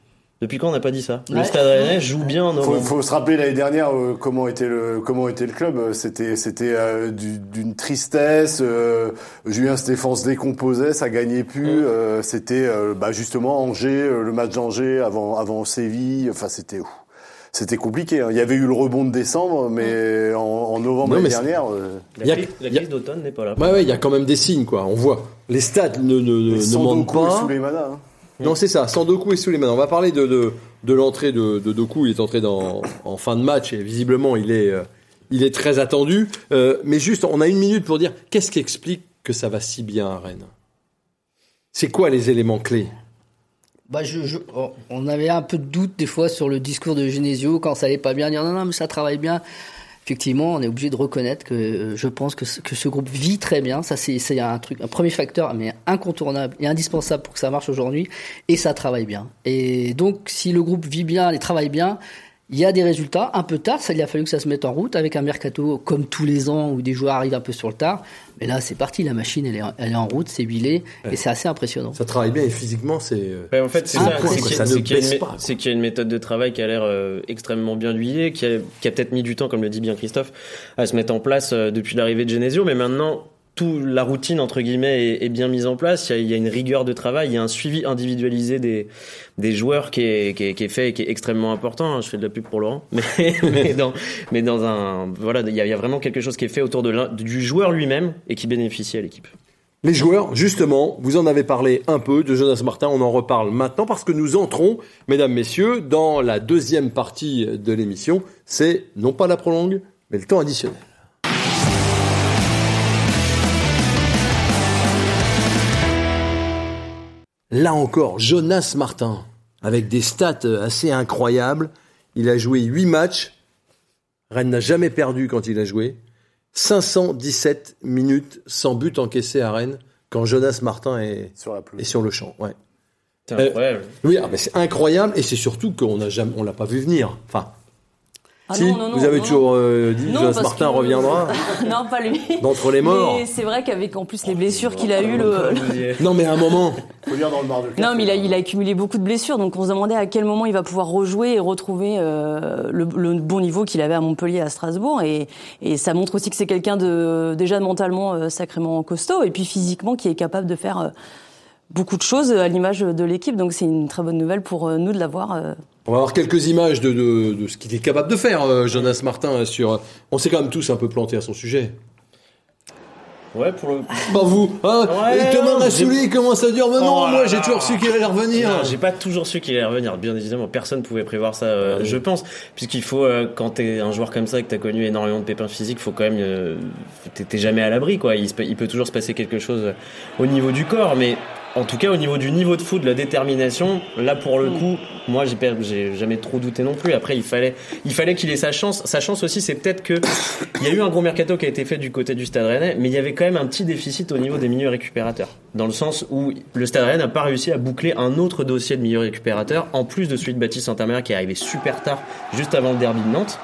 Depuis quand on n'a pas dit ça? Le. Stade Rennais joue bien en Faut, novembre. faut se rappeler l'année dernière euh, comment était le comment était le club. C'était c'était euh, du- d'une tristesse. euh, Julien Stéphane se décomposait, ça gagnait plus. euh, c'était euh, bah, justement Angers, le match d'Angers avant avant Séville. Enfin c'était ouf. c'était compliqué. hein. Il y avait eu le rebond de décembre, mais en, en novembre l'année dernière. euh, La crise, a- d'automne n'est pas là. Ouais, ouais, il y a quand même des signes, quoi. On voit. Les stades ne, ne, ne, et pas. Souleymana, hein. Non, c'est ça, sans Doku et Souleymane. On va parler de, de, de l'entrée de, de Doku. Il est entré dans, en fin de match et visiblement, il est, euh, il est très attendu. Euh, mais juste, on a une minute pour dire qu'est-ce qui explique que ça va si bien à Rennes? C'est quoi les éléments clés? Bah, je, je- on avait un peu de doute des fois sur le discours de Genesio quand ça allait pas bien, dire non, non, mais ça travaille bien. Effectivement, on est obligé de reconnaître que euh, je pense que ce, que ce groupe vit très bien. Ça, c'est un truc, un premier facteur, mais incontournable et indispensable pour que ça marche aujourd'hui. Et ça travaille bien. Et donc, si le groupe vit bien et travaille bien, Il y a des résultats un peu tard, ça il a fallu que ça se mette en route avec un mercato comme tous les ans où des joueurs arrivent un peu sur le tard. Mais là, c'est parti, la machine elle est, elle est en route, c'est huilé et c'est assez impressionnant. Ça travaille bien et physiquement, c'est. euh, Ouais, en fait, c'est ça. C'est qu'il y, y a une méthode de travail qui a l'air euh, extrêmement bien huilée, qui a, qui a peut-être mis du temps, comme le dit bien Christophe, à se mettre en place euh, depuis l'arrivée de Genesio. Mais maintenant, toute la routine, entre guillemets, est, est bien mise en place. Il y, a, il y a une rigueur de travail, il y a un suivi individualisé des, des joueurs qui est, qui, est, qui est fait et qui est extrêmement important. Je fais de la pub pour Laurent. *laughs* Mais, mais, *laughs* dans, mais dans un. Voilà, il y, a, il y a vraiment quelque chose qui est fait autour de du joueur lui-même et qui bénéficie à l'équipe. Les joueurs, justement, vous en avez parlé un peu de Jonas Martin, on en reparle maintenant parce que nous entrons, mesdames, messieurs, dans la deuxième partie de l'émission. C'est non pas la prolongue, mais le temps additionnel. Là encore, Jonas Martin, avec des stats assez incroyables. Il a joué 8 matchs. Rennes n'a jamais perdu quand il a joué. 517 minutes sans but encaissé à Rennes quand Jonas Martin est, Sur la pelouse. est sur le champ. Ouais. C'est Euh, incroyable. Oui, ah, mais c'est incroyable et c'est surtout qu'on n'a jamais, on l'a pas vu venir. Enfin, Ah si, non, non, non, vous avez non, toujours euh, dit parce Martin que- reviendra *laughs* non, pas lui. d'entre les morts. Mais c'est vrai qu'avec en plus les blessures qu'il a eues, le, le- *laughs* Non, mais à un moment, Faut lire dans le bar de non, mais il a, il a accumulé beaucoup de blessures, donc on se demandait à quel moment il va pouvoir rejouer et retrouver euh, le, le bon niveau qu'il avait à Montpellier, à Strasbourg, et, et ça montre aussi que c'est quelqu'un de déjà mentalement euh, sacrément costaud, et puis physiquement qui est capable de faire euh, beaucoup de choses à l'image de l'équipe, donc c'est une très bonne nouvelle pour euh, nous de l'avoir. euh, on va avoir quelques images de, de, de ce qu'il est capable de faire, euh, Jonas Martin. Sur, on s'est quand même tous un peu plantés à son sujet. Ouais, pour le. Bah *laughs* vous, hein? Ouais, Thomas non, Rassouli commence à dire, mais non, Oh moi j'ai toujours su qu'il allait revenir. Non, j'ai pas toujours su qu'il allait revenir. Bien évidemment, personne pouvait prévoir ça, euh, Ouais. je pense, puisqu'il faut euh, quand t'es un joueur comme ça et que t'as connu énormément de pépins physiques, faut quand même euh, t'es jamais à l'abri quoi. Il, se peut, il peut toujours se passer quelque chose euh, au niveau du corps, mais en tout cas au niveau du niveau de foot, de la détermination, là pour le coup, moi j'ai jamais trop douté non plus. Après il fallait il fallait qu'il ait sa chance. Sa chance aussi, c'est peut-être que il y a eu un gros mercato qui a été fait du côté du Stade Rennais, mais il y avait quand même un petit déficit au niveau des milieux récupérateurs, dans le sens où le Stade Rennais n'a pas réussi à boucler un autre dossier de milieu récupérateur, en plus de celui de Baptiste Saint-Améry qui est arrivé super tard, juste avant le derby de Nantes.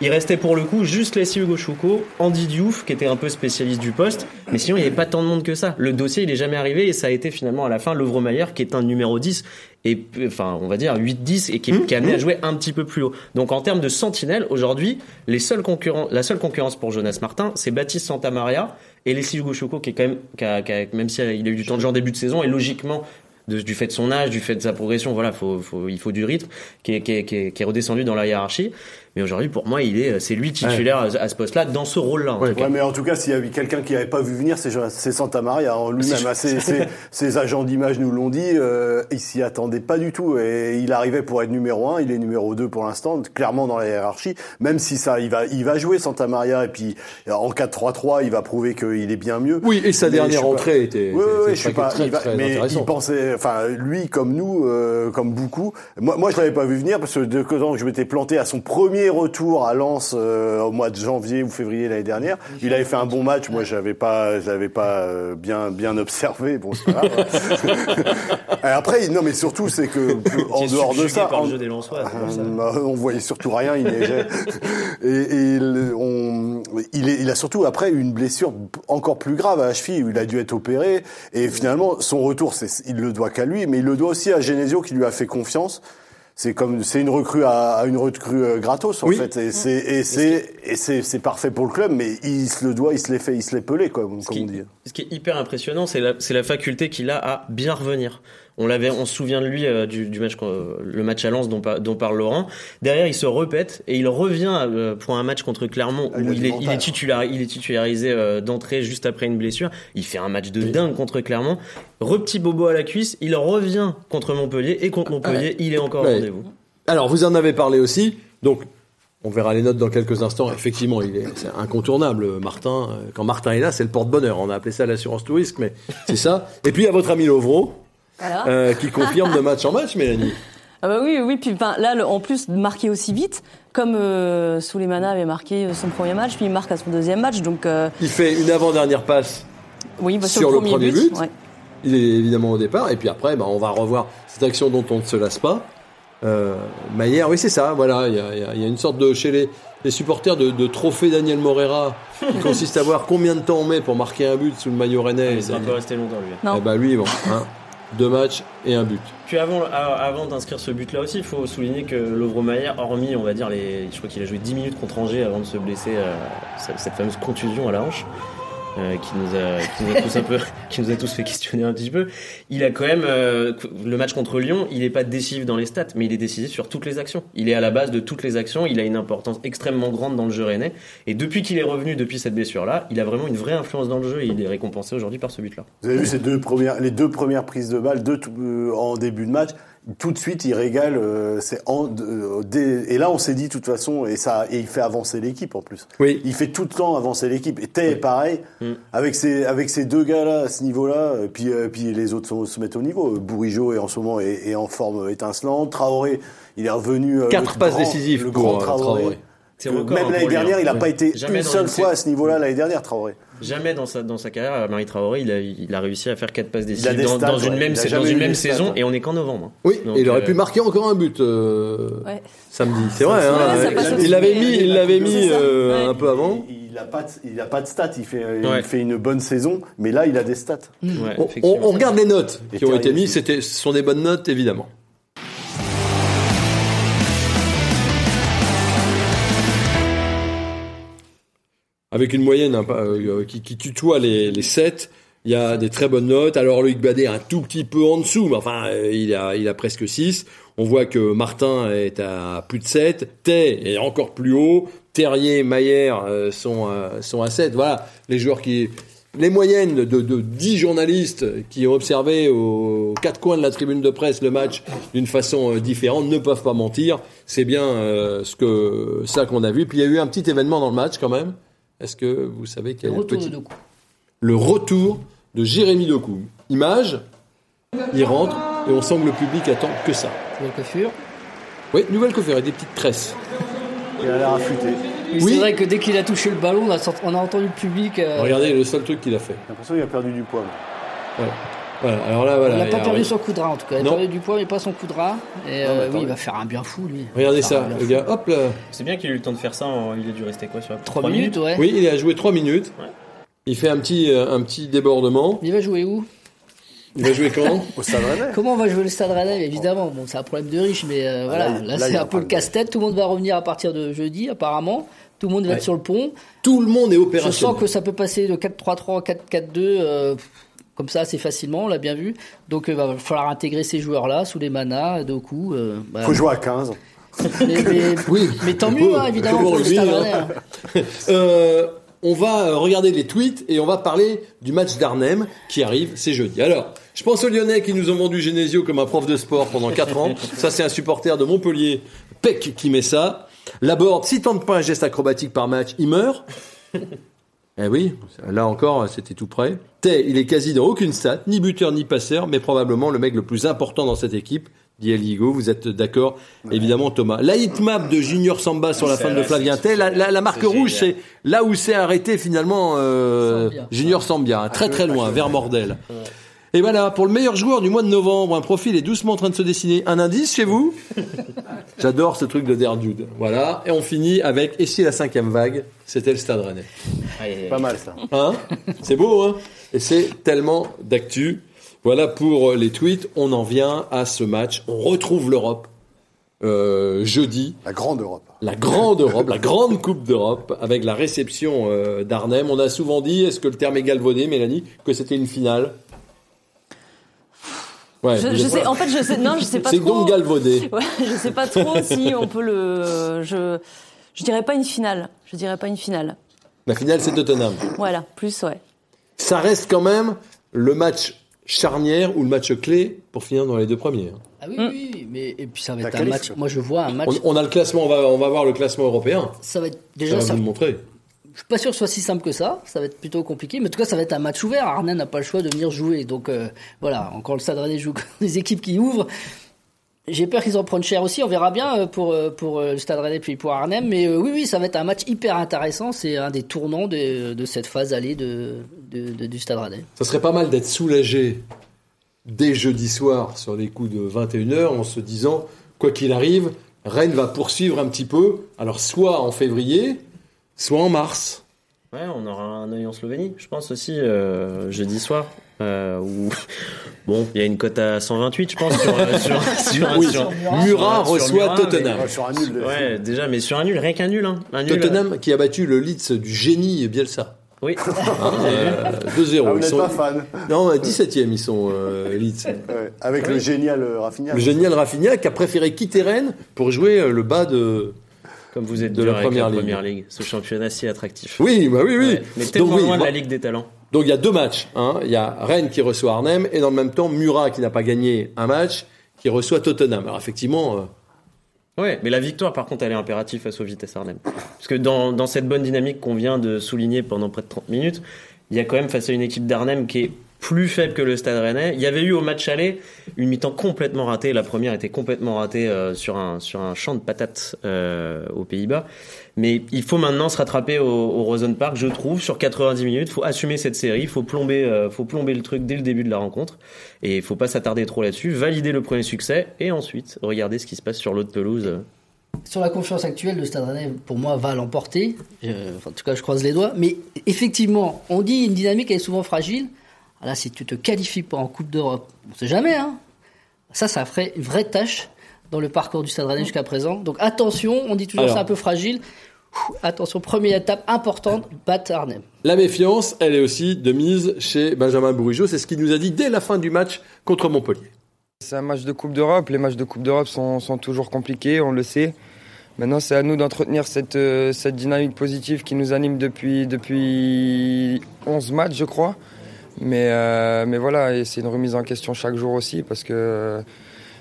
Il restait pour le coup juste Leslie Hugo Choucault, Andy Diouf qui était un peu spécialiste du poste, mais sinon il n'y avait pas tant de monde que ça. Le dossier il est jamais arrivé et ça a été finalement à la fin Lovre-Mayer qui est un numéro 10 et enfin on va dire 8-10 et qui, est- qui est amené à jouer un petit peu plus haut. Donc en termes de sentinelle, aujourd'hui, les seuls concurrents, la seule concurrence pour Jonas Martin, c'est Baptiste Santamaria et Leslie Hugo qui est quand même, qui a- qui a- même si il a eu du temps de jeu en début de saison et logiquement de- du fait de son âge, du fait de sa progression, voilà, faut, faut, il faut du rythme, qui est, qui est, qui est, qui est redescendu dans la hiérarchie. Mais aujourd'hui, pour moi, il est, c'est lui titulaire à, à ce poste-là, dans ce rôle-là. Ouais, mais en tout cas, s'il y avait quelqu'un qui n'avait pas vu venir, c'est Santa Maria en lui-même. Hein. Ses, ses- ses agents d'image nous l'ont dit, euh, il s'y attendait pas du tout. Et il arrivait pour être numéro un, il est numéro 2 pour l'instant, clairement dans la hiérarchie. Même si ça, il va, il va jouer Santa Maria et puis en 4-3-3, il va prouver qu'il est bien mieux. Oui, et sa Mais dernière suis pas- entrée était, Oui, oui, je suis très, pas. très, il va- très mais il pensait, enfin, lui comme nous, euh, comme beaucoup. Moi, moi, je l'avais pas vu venir parce que de quand je m'étais planté à son premier retour à Lens euh, au mois de janvier ou février l'année dernière, il avait fait un bon match. Moi, j'avais pas, j'avais pas euh, bien, bien observé. Bon, c'est pas grave. *laughs* Et après, non, mais surtout, c'est que en dehors de ça, en- jeu euh, on voyait surtout rien, il neigeait. *laughs* et et le- on, il, est, il a surtout après eu une blessure encore plus grave à la cheville où il a dû être opéré. Et finalement, son retour, c'est, il le doit qu'à lui, mais il le doit aussi à Genesio qui lui a fait confiance. C'est comme c'est une recrue à, à une recrue euh, gratos en Oui. fait et c'est et c'est et c'est c'est parfait pour le club mais il se le doit il se l'est fait il se l'est pelé quoi comme qui- on dit. Ce qui est hyper impressionnant, c'est la, c'est la faculté qu'il a à bien revenir. On l'avait, on se souvient de lui euh, du, du match, euh, le match à Lens dont, par- dont parle Laurent. Derrière, il se repète et il revient euh, pour un match contre Clermont Ah, où il est, il est titularisé, il est titularisé euh, d'entrée juste après une blessure. Il fait un match de dingue contre Clermont. Re-petit bobo à la cuisse, il revient contre Montpellier et contre Montpellier, il est encore au Ouais. rendez-vous. Alors, vous en avez parlé aussi. Donc, on verra les notes dans quelques instants. Effectivement, il est, c'est incontournable, Martin. Quand Martin est là, c'est le porte-bonheur. On a appelé ça l'assurance tout risque, mais c'est ça. Et puis, il y a votre ami Lovro. Euh, qui confirme de match en match, Mélanie. *laughs* Ah bah oui, oui. Puis là, le- en plus de marquer aussi vite, comme euh, Souleymana avait marqué son premier match, puis il marque à son deuxième match. Donc euh, Il fait une avant-dernière passe. oui, bah, Sur le premier but. ouais. Il est évidemment au départ. Et puis après, bah, on va revoir cette action dont on ne se lasse pas. Euh, Maillère, oui c'est ça, voilà, il y a, il y a- il y a une sorte de chez les, les supporters de, de trophée Daniel Morera qui consiste à voir combien de temps on met pour marquer un but sous le maillot rennais. Il sera pas resté longtemps lui. Non. Eh ben lui, bon, hein, deux matchs et un but. Puis avant, d'inscrire ce but-là aussi, il faut souligner que Lovro Mayer, hormis, on va dire, les, je crois qu'il a joué 10 minutes contre Angers avant de se blesser, euh, cette, cette fameuse contusion à la hanche, euh, qui, nous a, qui, nous a tous un peu, *laughs* qui nous a tous fait questionner un petit peu. Il a quand même, euh, le match contre Lyon, il n'est pas décisif dans les stats, mais il est décisif sur toutes les actions. Il est à la base de toutes les actions, il a une importance extrêmement grande dans le jeu rennais. Et depuis qu'il est revenu, depuis cette blessure-là, il a vraiment une vraie influence dans le jeu et il est récompensé aujourd'hui par ce but-là. Vous avez vu ces deux premières, les deux premières prises de balle deux, euh, en début de match. Tout de suite, il régale. euh, c'est en, euh, dès- et là, on s'est dit, de toute façon, et ça, et il fait avancer l'équipe en plus. Oui. Il fait tout le temps avancer l'équipe. Et Tay est pareil, Mm. avec ces avec ces deux gars-là à ce niveau-là. et Puis euh, puis les autres sont- se mettent au niveau. Bourigeau est en ce moment est, est en forme étincelante. Traoré, il est revenu. euh, Quatre le passes grand- décisives le pour grand euh, Traoré. Record, Même l'année dernière, il n'a Ouais. pas été Jamais une seule une fois à ce niveau-là l'année dernière, Traoré. Jamais dans sa, dans sa carrière, Marie Traoré, il a, il a réussi à faire 4 passes Il a décisives des dans, dans une ouais. même, Il a sa- jamais dans une eu même des stats, saison et on est qu'en novembre. Oui, Donc, et il aurait euh, pu marquer encore un but euh, Ouais. samedi. C'est vrai, hein, il l'avait mis, il l'avait mis euh, un peu avant. Il n'a pas, de- il a pas de stats. Il fait, Ouais. il fait une bonne saison, mais là, il a des stats. ouais, On, regarde les notes qui ont été mises. C'était, ce sont des bonnes notes, évidemment. Avec une moyenne hein, euh, qui, tutoie les, les 7, il y a des très bonnes notes. Alors Loïc Badet un tout petit peu en dessous, mais enfin euh, il a, presque 6. On voit que Martin est à plus de 7, Tay est encore plus haut, Terrier, Maillère euh, sont, à- sont à 7. Voilà, les joueurs qui... Les moyennes de, de 10 journalistes qui ont observé aux quatre coins de la tribune de presse le match d'une façon différente ne peuvent pas mentir. C'est bien ce que ça qu'on a vu. Puis il y a eu un petit événement dans le match quand même. Est-ce que vous savez quel Le est le retour petit de Doku. le retour de Jérémy Doku. Image, il rentre et on sent que le public attend que ça. La coiffure. Oui, nouvelle coiffure et des petites tresses. Il a l'air affûté. Oui. C'est vrai que dès qu'il a touché le ballon, on a, sent- on a entendu le public. euh, Regardez le seul truc qu'il a fait. J'ai l'impression qu'il a perdu du poids. Voilà. Voilà. Alors là, voilà. il n'a pas perdu alors, son coup de ras en tout cas. Il a perdu du poids mais pas son coup de ras. Et euh, attends, oui, il va faire un bien fou lui. Regardez ça, le fou. gars. Hop là. C'est bien qu'il ait eu le temps de faire ça. en- il a dû rester quoi sur 3 minutes, ouais. Oui, il a joué 3 minutes. Ouais. Il fait un petit, euh, un petit débordement. Il va jouer où? Il va jouer quand? *laughs* Au Stade Rennais. Comment on va jouer le Stade Rennais Évidemment, bon, c'est un problème de riche, mais euh, voilà, là, c'est un peu le casse-tête. Tout le monde va revenir à partir de jeudi, apparemment. Tout le monde va Ouais. être sur le pont. Tout le monde est Je opérationnel. sens que ça peut passer de 4-3-3 4-4-2 euh, comme ça assez facilement, on l'a bien vu. Donc il va falloir intégrer ces joueurs-là sous les manas, Doku. Euh, bah, Faut jouer à 15. *laughs* mais, mais- *laughs* Oui. mais tant mieux, hein, évidemment, pour hein. Hein. *laughs* Euh, on va euh, regarder les tweets et on va parler du match d'Arnhem qui arrive, c'est jeudi. Alors, je pense aux Lyonnais qui nous ont vendu Genesio comme un prof de sport pendant 4 ans. Ça, c'est un supporter de Montpellier, Peck, qui met ça. Laborde, s'il tente pas un geste acrobatique par match, il meurt. Eh oui, là encore, c'était tout près. Tay, il est quasi dans aucune stat, ni buteur ni passeur, mais probablement le mec le plus important dans cette équipe, dit Eligo. Vous êtes d'accord Évidemment, Thomas. La hitmap de Junior Samba sur la fin de Flavien Tay, la, la- la marque rouge, c'est là où s'est arrêté finalement euh, Sambia. Junior Sambia, hein, très très loin, vers Mordel. Et voilà, pour le meilleur joueur du mois de novembre, un profil est doucement en train de se dessiner. Un indice chez vous? *laughs* J'adore ce truc de Derdude. Voilà, et on finit avec, et si la cinquième vague, c'était le Stade Rennais aïe. Pas mal ça. Hein C'est beau, hein Et c'est tellement d'actu. Voilà pour euh, les tweets. On en vient à ce match. On retrouve l'Europe euh, jeudi. La grande Europe. La grande Europe, la grande Coupe d'Europe, avec la réception euh, d'Arnhem. On a souvent dit, est-ce que le terme est galvaudé, Mélanie, que c'était une finale Ouais, Je, vous je êtes- sais, en fait, je sais, non, je sais pas *laughs* c'est trop. donc galvaudé. *laughs* Ouais, je sais pas trop si on peut le. Je, je dirais pas une finale. Je dirais pas une finale. La finale, c'est Tottenham. Voilà, plus ouais. Ça reste quand même le match charnière ou le match clé pour finir dans les deux premiers. hein. Ah oui, Mm. oui, oui, mais et puis ça va être un match. Moi, je vois un match. On, on a le classement, on va, on va voir le classement européen. Ça va être Ça déjà. va Ça, vous le montrer. Je suis pas sûr que ce soit si simple que ça. Ça va être plutôt compliqué. Mais en tout cas, ça va être un match ouvert. Arnhem n'a pas le choix de venir jouer. Donc euh, voilà, encore le Stade Rennais joue des équipes qui ouvrent. J'ai peur qu'ils en prennent cher aussi. On verra bien euh, pour euh, pour le Stade Rennais puis pour Arnhem. Mais oui, oui, ça va être un match hyper intéressant. C'est un des tournants de, de cette phase allée de- de- du Stade Rennais. Ça serait pas mal d'être soulagé dès jeudi soir sur les coups de 21h en se disant quoi qu'il arrive, Rennes va poursuivre un petit peu. Alors soit en février, soit en mars. Ouais, on aura un œil en Slovénie, je pense aussi, euh, jeudi soir. Euh, où *laughs* bon, il y a une cote à 128, je pense. Sur, euh, sur, *laughs* sur, Oui, sur- Murat sur reçoit Murat, Tottenham. Ouais, sur un nul. de- Ouais, déjà, mais sur un nul, rien qu'un nul, hein. Nul, Tottenham qui a battu le Leeds du génie Bielsa. Oui. Euh, 2-0. Ah, vous Ils n'êtes sont- pas fan. Non, 17e, ils sont euh, Leeds. Ouais, Avec le génial Rafinha. Le génial Rafinha qui a préféré quitter Rennes pour jouer le bas de. Comme vous êtes De la avec première la ligue. première ligue. Ce championnat si attractif. Oui, bah oui, oui. Ouais, Mais Donc, oui, loin de bah- la Ligue des Talents. Donc il y a deux matchs. Hein. Il y a Rennes qui reçoit Arnhem et dans le même temps Murat qui n'a pas gagné un match qui reçoit Tottenham. Alors effectivement, euh, Ouais, mais la victoire, par contre, elle est impérative face au Vitesse Arnhem. Parce que dans, dans cette bonne dynamique qu'on vient de souligner pendant près de 30 minutes, il y a quand même face à une équipe d'Arnhem qui est plus faible que le Stade Rennais. Il y avait eu au match aller une mi-temps complètement ratée. La première était complètement ratée euh, sur un sur un champ de patates euh, aux Pays-Bas. Mais il faut maintenant se rattraper au, au Rosen Park, je trouve, sur 90 minutes. Il faut assumer cette série, il faut plomber, euh, faut plomber le truc dès le début de la rencontre. Et il faut pas s'attarder trop là-dessus. Valider le premier succès et ensuite regarder ce qui se passe sur l'autre pelouse. Sur la confiance actuelle, le Stade Rennais, pour moi, va l'emporter. En tout cas, je croise les doigts. Mais effectivement, on dit une dynamique elle est souvent fragile. Ah Là, si tu te qualifies pas en Coupe d'Europe, on sait jamais. Hein. Ça, ça ferait une vraie tâche dans le parcours du Stade Rennais jusqu'à présent. Donc attention, on dit toujours c'est un peu fragile. Ouh, Attention, première étape importante, battre Arnhem. la méfiance, elle est aussi de mise chez Benjamin Bourigeau. C'est ce qu'il nous a dit dès la fin du match contre Montpellier. C'est un match de Coupe d'Europe. Les matchs de Coupe d'Europe sont, sont toujours compliqués, on le sait. Maintenant, c'est à nous d'entretenir cette, euh, cette dynamique positive qui nous anime depuis, depuis 11 matchs, je crois. Mais, euh, mais voilà, c'est une remise en question chaque jour aussi parce que euh,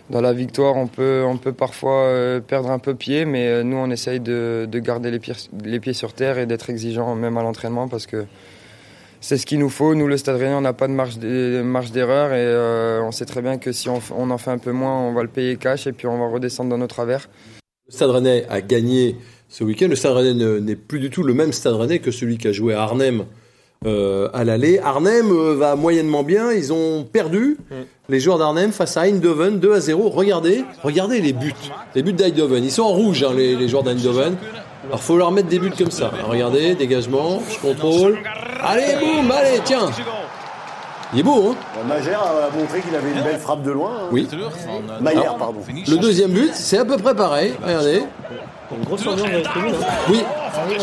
dans la victoire, on peut, on peut parfois euh, perdre un peu pied, mais nous, on essaye de, de garder les pieds, les pieds sur terre et d'être exigeant même à l'entraînement parce que c'est ce qu'il nous faut. Nous, le Stade Rennais, on n'a pas de marge d'e- marge d'erreur et on sait très bien que si on, en fait un peu moins, on va le payer cash et puis on va redescendre dans nos travers. Le Stade Rennais a gagné ce week-end. Le Stade Rennais ne- n'est plus du tout le même Stade Rennais que celui qui a joué à Arnhem euh, à l'aller. Arnhem euh, va moyennement bien. Ils ont perdu les joueurs d'Arnhem face à Eindhoven 2 à 0. Regardez, regardez les buts. Les buts d'Eindhoven. Ils sont en rouge, hein, les, les joueurs d'Eindhoven. Alors faut leur mettre des buts comme ça. Regardez, dégagement, je contrôle. Allez, boum, allez, tiens. Il est beau, hein Magère a montré qu'il avait une belle frappe de loin. hein. Oui. Maillère, pardon. Le deuxième but, c'est à peu près pareil. Regardez. Hein. Oui.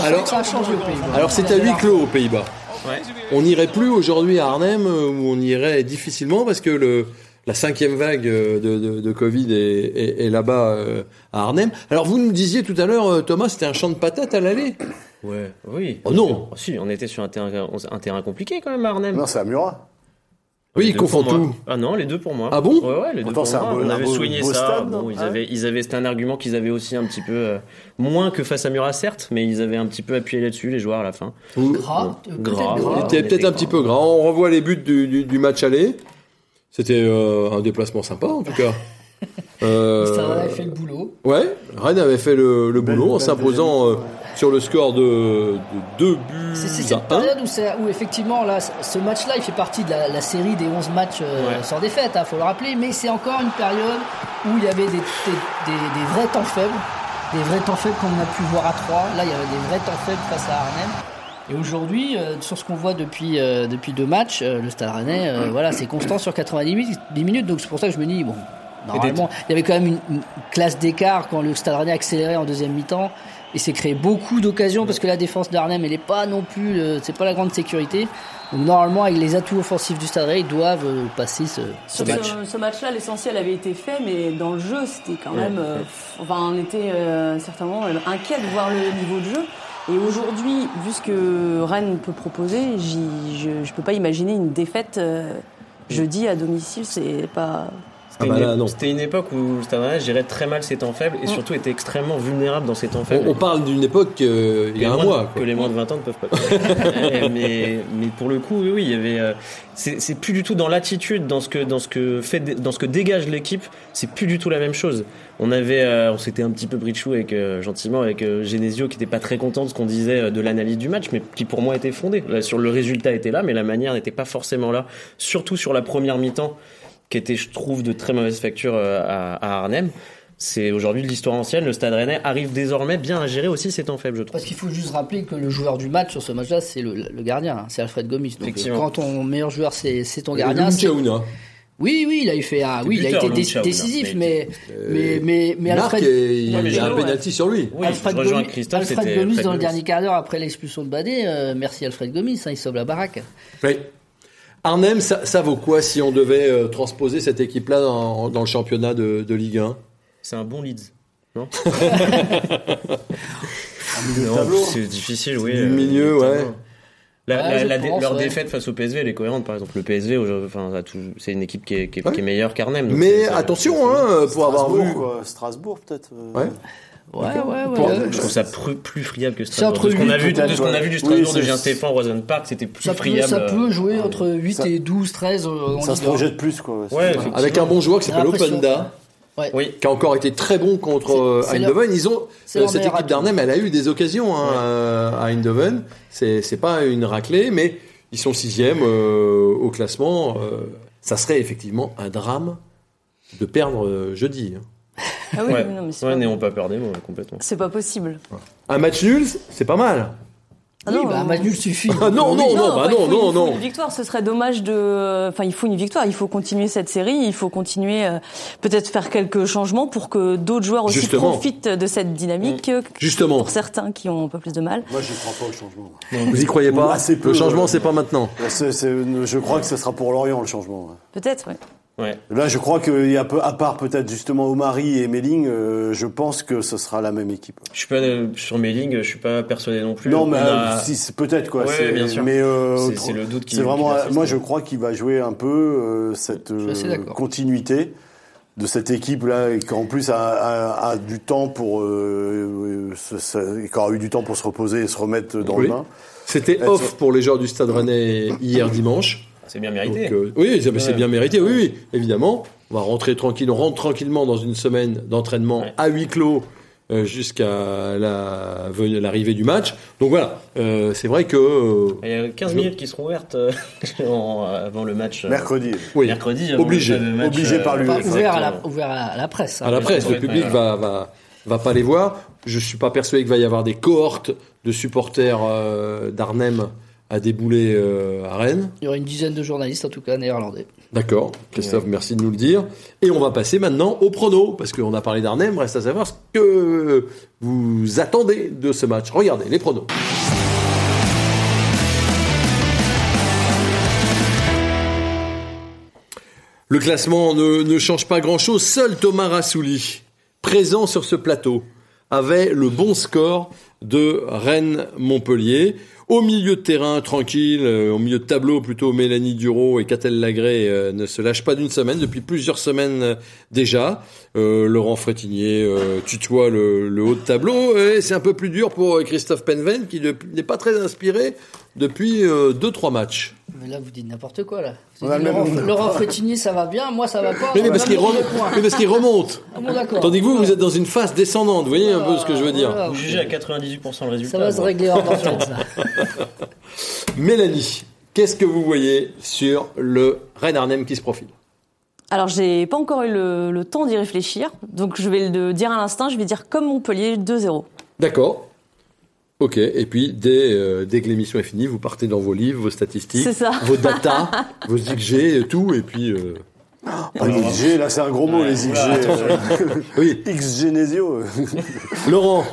Alors- sent que ça a changé au Pays-Bas. Alors c'est à huis clos aux Pays-Bas. Ouais. On n'irait plus aujourd'hui à Arnhem euh, où on irait difficilement parce que le, la cinquième vague euh, de, de, de Covid est, est, est là-bas euh, à Arnhem. Alors vous nous disiez tout à l'heure, euh, Thomas, c'était un champ de patates à l'aller? Ouais, oui. Oh non. Oh, si, on était sur un terrain, un terrain compliqué quand même à Arnhem. Non, c'est à Murat. Oui, ils confondent tout. Ah non, les deux pour moi. Ah bon Ouais, ouais, les deux pour moi. on avait soigné ça. stade, bon, non ils avaient, ils avaient, c'était un argument qu'ils avaient aussi un petit peu euh, moins que face à Murat, certes, mais ils avaient un petit peu appuyé là-dessus les joueurs à la fin. Gras, euh, Gras, gras. C'était on peut-être était un petit peu grand. On revoit les buts du, du, du match aller. C'était euh, un déplacement sympa en tout cas. *laughs* Euh, Le Stade Rennais a fait le boulot. Ouais, Rennes avait fait le, boulot en s'imposant sur le score de, de deux C'est c'est buts cette à un. période où, effectivement, là, ce match-là, il fait partie de la, la série des 11 matchs euh, Ouais. sans défaite, il faut le rappeler, mais c'est encore une période où il y avait des, des, des- des vrais temps faibles, des vrais temps faibles qu'on a pu voir à 3. Là, il y avait des vrais temps faibles face à Arnhem. Et aujourd'hui, euh, sur ce qu'on voit depuis, euh, depuis deux matchs, euh, le Stade Rennais, euh, voilà, c'est constant sur 90 minutes, 10 minutes, donc c'est pour ça que je me dis, bon, normalement, il y avait quand même une, une classe d'écart quand le Stade Rennais accélérait en deuxième mi-temps. Et c'est créé beaucoup d'occasions parce que la défense d'Arnhem, elle est pas non plus, euh, c'est pas la grande sécurité. Donc normalement, avec les atouts offensifs du Stade ils doivent euh, passer ce, ce match. ce, ce match-là, l'essentiel avait été fait, mais dans le jeu, c'était quand même. euh, enfin, on était euh, certainement inquiet de voir le niveau de jeu. Et aujourd'hui, vu ce que Rennes peut proposer, je ne peux pas imaginer une défaite euh, jeudi à domicile. C'est pas. Ah C'était bah une, là, non. c'était une époque où Rennais gérait très mal ses temps faibles et surtout était extrêmement vulnérable dans ses temps faibles. On, on parle d'une époque euh, il y Que a les un moins de- mois. quoi. que les moins de 20 ans ne peuvent pas. *laughs* Eh, mais, mais pour le coup, oui, oui, il y avait. euh, c'est c'est plus du tout dans l'attitude, dans ce que dans ce que fait, dans ce que dégage l'équipe. C'est plus du tout la même chose. On avait, euh, on s'était un petit peu pris de chou avec euh, gentiment avec euh, Genesio qui était pas très content de ce qu'on disait euh, de l'analyse du match, mais qui pour moi était fondé. Là, sur le résultat était là, mais la manière n'était pas forcément là. Surtout sur la première mi-temps, qui était, je trouve, de très mauvaise facture euh, à, à Arnhem. c'est aujourd'hui de l'histoire ancienne. Le Stade Rennais arrive désormais bien à gérer aussi ses temps faibles, je trouve. Parce qu'il faut juste rappeler que le joueur du match sur ce match-là, c'est le, le gardien, hein, c'est Alfred Gomis. Donc, Effectivement. quand ton meilleur joueur, c'est c'est ton gardien. c'est- Munchaouna. Oui, oui, il a eu fait un, oui, il a été dé- Lunchaouna, décisif, mais- mais, mais, Il marque Alfred, il Ouais, y a un ouais. penalty sur lui. Oui, Alfred je Gomis, Christophe, Alfred Gomis Alfred dans le dernier quart d'heure après l'expulsion de Badé, euh, merci Alfred Gomis, hein, il sauve la baraque. Oui. Arnhem, ça, ça vaut quoi si on devait euh, transposer cette équipe-là dans, dans le championnat de, de Ligue 1 C'est un bon Leeds. Non, *laughs* milieu c'est difficile, oui. Du euh, milieu, tableau. La- pense, leur ouais. défaite face au PSV, elle est cohérente. Par exemple, le PSV, aujourd'hui, enfin, c'est une équipe qui est, qui est- Ouais. qui est meilleure qu'Arnhem. Mais attention, hein, pour avoir vu. quoi. Strasbourg, peut-être. euh, Ouais. Ouais, ouais, ouais. Je trouve ça plus, plus friable que Strasbourg. De ce qu'on a vu, de peut-être, ce qu'on a vu du Oui, Strasbourg de c'est- Jean Stéphane, Roison Park, c'était plus Ça peut, friable. ça peut jouer euh, entre 8 ça- et 12, 13 euh, en Ça se projette plus, quoi. Ouais. Avec un bon joueur qui s'appelle. Openda, Ouais. Oui. qui a encore été très bon contre euh, Eindhoven. Ils ont euh, cette équipe d'Arnhem, elle a eu des occasions hein, euh, à Eindhoven. C'est c'est pas une raclée, mais ils sont sixième euh, au classement. euh, ça serait effectivement un drame de perdre euh, jeudi. hein. Ah oui, Ouais, non, mais c'est ouais n'ayons pas peur des mots, complètement. c'est pas possible. Un match nul, c'est pas mal. Ah Oui, non, bah, un euh, match nul suffit. Ah non, non, non, bah non, faut- non, il faut non. Une victoire, ce serait dommage de. Enfin, il faut une victoire. Il faut continuer cette série. Il faut continuer, euh, peut-être faire quelques changements pour que d'autres joueurs aussi Justement. profitent de cette dynamique. euh, Justement. Pour certains qui ont un peu plus de mal. Moi, j'y crois pas au changement. Vous y croyez pas Assez peu, Le changement, ouais. c'est pas maintenant. Je crois que ce sera pour Lorient, le changement. Peut-être, oui. Ouais. Là, je crois qu'il y a peu, à part peut-être justement Omari et Melling, euh, je pense que ce sera la même équipe. Je suis pas euh, sur mes lignes, je suis pas persuadé non plus. Non, mais a- euh, si, peut-être quoi. Ouais, c'est- bien sûr. Mais euh, C'est- le doute qui- C'est vraiment. qui moi, je crois qu'il va jouer un peu euh, cette euh, continuité de cette équipe là, et qu'en plus a, a- a du temps pour, euh, euh, se- se- et qui aura eu du temps pour se reposer et se remettre dans Oui. le bain. C'était off pour les joueurs du Stade Rennais hier dimanche. C'est bien Donc, mérité. euh, oui, c'est Ouais. bien mérité, oui, oui, évidemment. On va rentrer tranquille, on rentre tranquillement dans une semaine d'entraînement Ouais. à huis clos euh, jusqu'à la- l'arrivée du match. Donc voilà, euh, c'est vrai que... euh, Il y a 15 Je- minutes qui seront ouvertes euh, *laughs* en- avant le match. euh, Mercredi. oui, Mercredi. Obligé. match, Obligé par lui. Enfin, ouvert, à la, exactement. ouvert à la, à la presse. hein. à la presse, le public ouais, va, va, va pas les voir. Je suis pas persuadé qu'il va y avoir des cohortes de supporters euh, d'Arnhem à débouler euh, à Rennes. Il y aura une dizaine de journalistes, en tout cas néerlandais. D'accord, Christophe, merci de nous le dire. Et on va passer maintenant au prono, parce qu'on a parlé d'Arnhem, reste à savoir ce que vous attendez de ce match. Regardez, les pronos. Le classement ne, ne change pas grand-chose. Seul Thomas Rassouli, présent sur ce plateau, avait le bon score de Rennes-Montpellier. Au milieu de terrain, tranquille, euh, au milieu de tableau, plutôt Mélanie Duro et Catel Lagré euh, ne se lâchent pas d'une semaine, depuis plusieurs semaines euh, déjà. Laurent Frétinier tutoie le, haut de tableau. Et c'est un peu plus dur pour Christophe Penven, qui n'est pas très inspiré depuis euh, deux, trois matchs. Mais là, vous dites n'importe quoi, là. Vous dites, Laurent. Laurent ça va bien, moi, ça va pas. Mais on parce qu'il rem- remonte. Ah bon. Tandis que vous, vous êtes dans une phase descendante. Vous voyez un peu ce que je veux dire. Voilà. Vous jugez à 98% le résultat. Ça va se régler hors *laughs* d'antenne, ça. *laughs* Mélanie, qu'est-ce que vous voyez sur le Rennes Arnhem qui se profile? Alors, j'ai pas encore eu le, le temps d'y réfléchir. Donc, je vais le dire à l'instant. Je vais dire comme Montpellier, 2-0. D'accord. Ok. Et puis, dès, euh, dès que l'émission est finie, vous partez dans vos livres, vos statistiques, C'est ça. vos datas, *laughs* vos XG et tout. Et puis, euh, Ah, les XG, là, c'est un gros mot, les XG. euh, *laughs* oui. X-Genesio. *laughs* Laurent,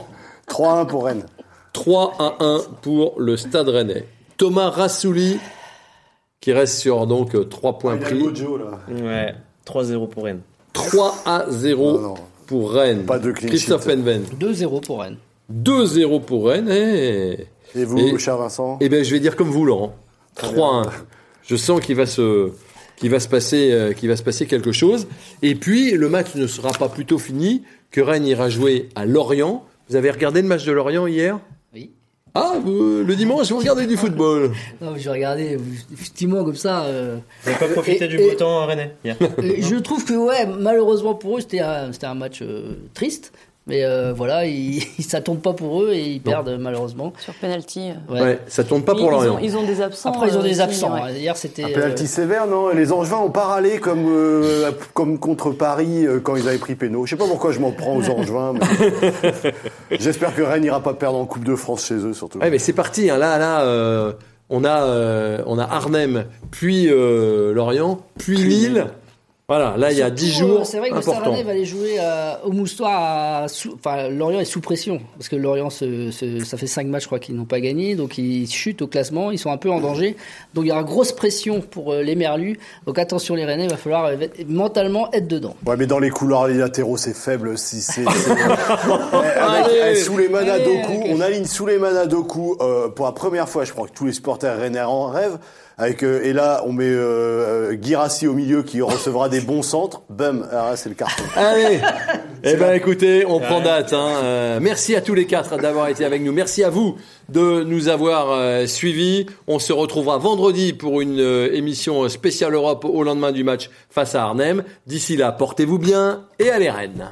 3-1 pour Rennes. 3 à 1 pour le Stade Rennais. Thomas Rassouli, qui reste sur donc 3 points Il y a pris. Là. Ouais. 3-0 pour Rennes. 3 à 0 Non, non. pour Rennes. Pas de clean Christophe. Penven. 2-0 pour Rennes. 2-0 pour Rennes. Eh. Et vous, Et- cher Vincent? Eh bien, je vais dire comme vous, Laurent. 3-1. Je sens qu'il va se, qu'il va se passer, euh, qu'il va se passer quelque chose. Et puis, le match ne sera pas plus tôt fini que Rennes ira jouer à Lorient. Vous avez regardé le match de Lorient hier? Oui. Ah, vous- le dimanche, vous regardez du football. Non, mais j'ai regardé, euh, effectivement, comme ça. euh, Vous n'avez pas profité Et- du beau temps à Rennes hier? *laughs* Euh, je trouve que ouais, malheureusement pour eux, c'était un, c'était un match euh, triste. Mais euh, voilà, ils, *laughs* ça tombe pas pour eux et ils perdent malheureusement. Sur penalty. Ouais. ouais ça tourne pas pour Lorient. Ils, ont des absents. Après, ils ont des euh, absents. Ouais. Hier, c'était. Un penalty sévère, non? Les Angevins ont pas râlé comme, euh, comme contre Paris euh, quand ils avaient pris péno. Je sais pas pourquoi je m'en prends aux Angevins. Mais... *laughs* J'espère que Rennes n'ira pas perdre en Coupe de France chez eux, surtout. Ouais, mais c'est parti. Hein. Là, là, on a, on a Arnhem, puis Lorient, puis, puis Lille. Voilà, là il y a 10 jours. C'est vrai que Stade va aller jouer euh, au Moustoir. Enfin, Lorient est sous pression parce que Lorient, se, se, ça fait 5 matchs, je crois, qu'ils n'ont pas gagné, donc ils chutent au classement, ils sont un peu en danger. Donc il y aura grosse pression pour euh, les Merlus. Donc attention les Rennais, il va falloir euh, mentalement être dedans. Ouais, mais dans les couloirs latéraux, c'est faible. Si c'est *laughs* sous les Doku, on aligne sous les Doku euh, pour la première fois. Je crois que tous les supporters rennais en rêvent. Avec euh, et là on met euh, euh Girassi au milieu qui recevra des bons centres. Bum, ah, c'est le carton. Allez. *laughs* eh ben écoutez, on prend date. Hein. Euh, merci à tous les quatre d'avoir été avec nous. Merci à vous de nous avoir euh, suivis. On se retrouvera vendredi pour une émission spéciale Europe au lendemain du match face à Arnhem. D'ici là, portez-vous bien et allez Rennes.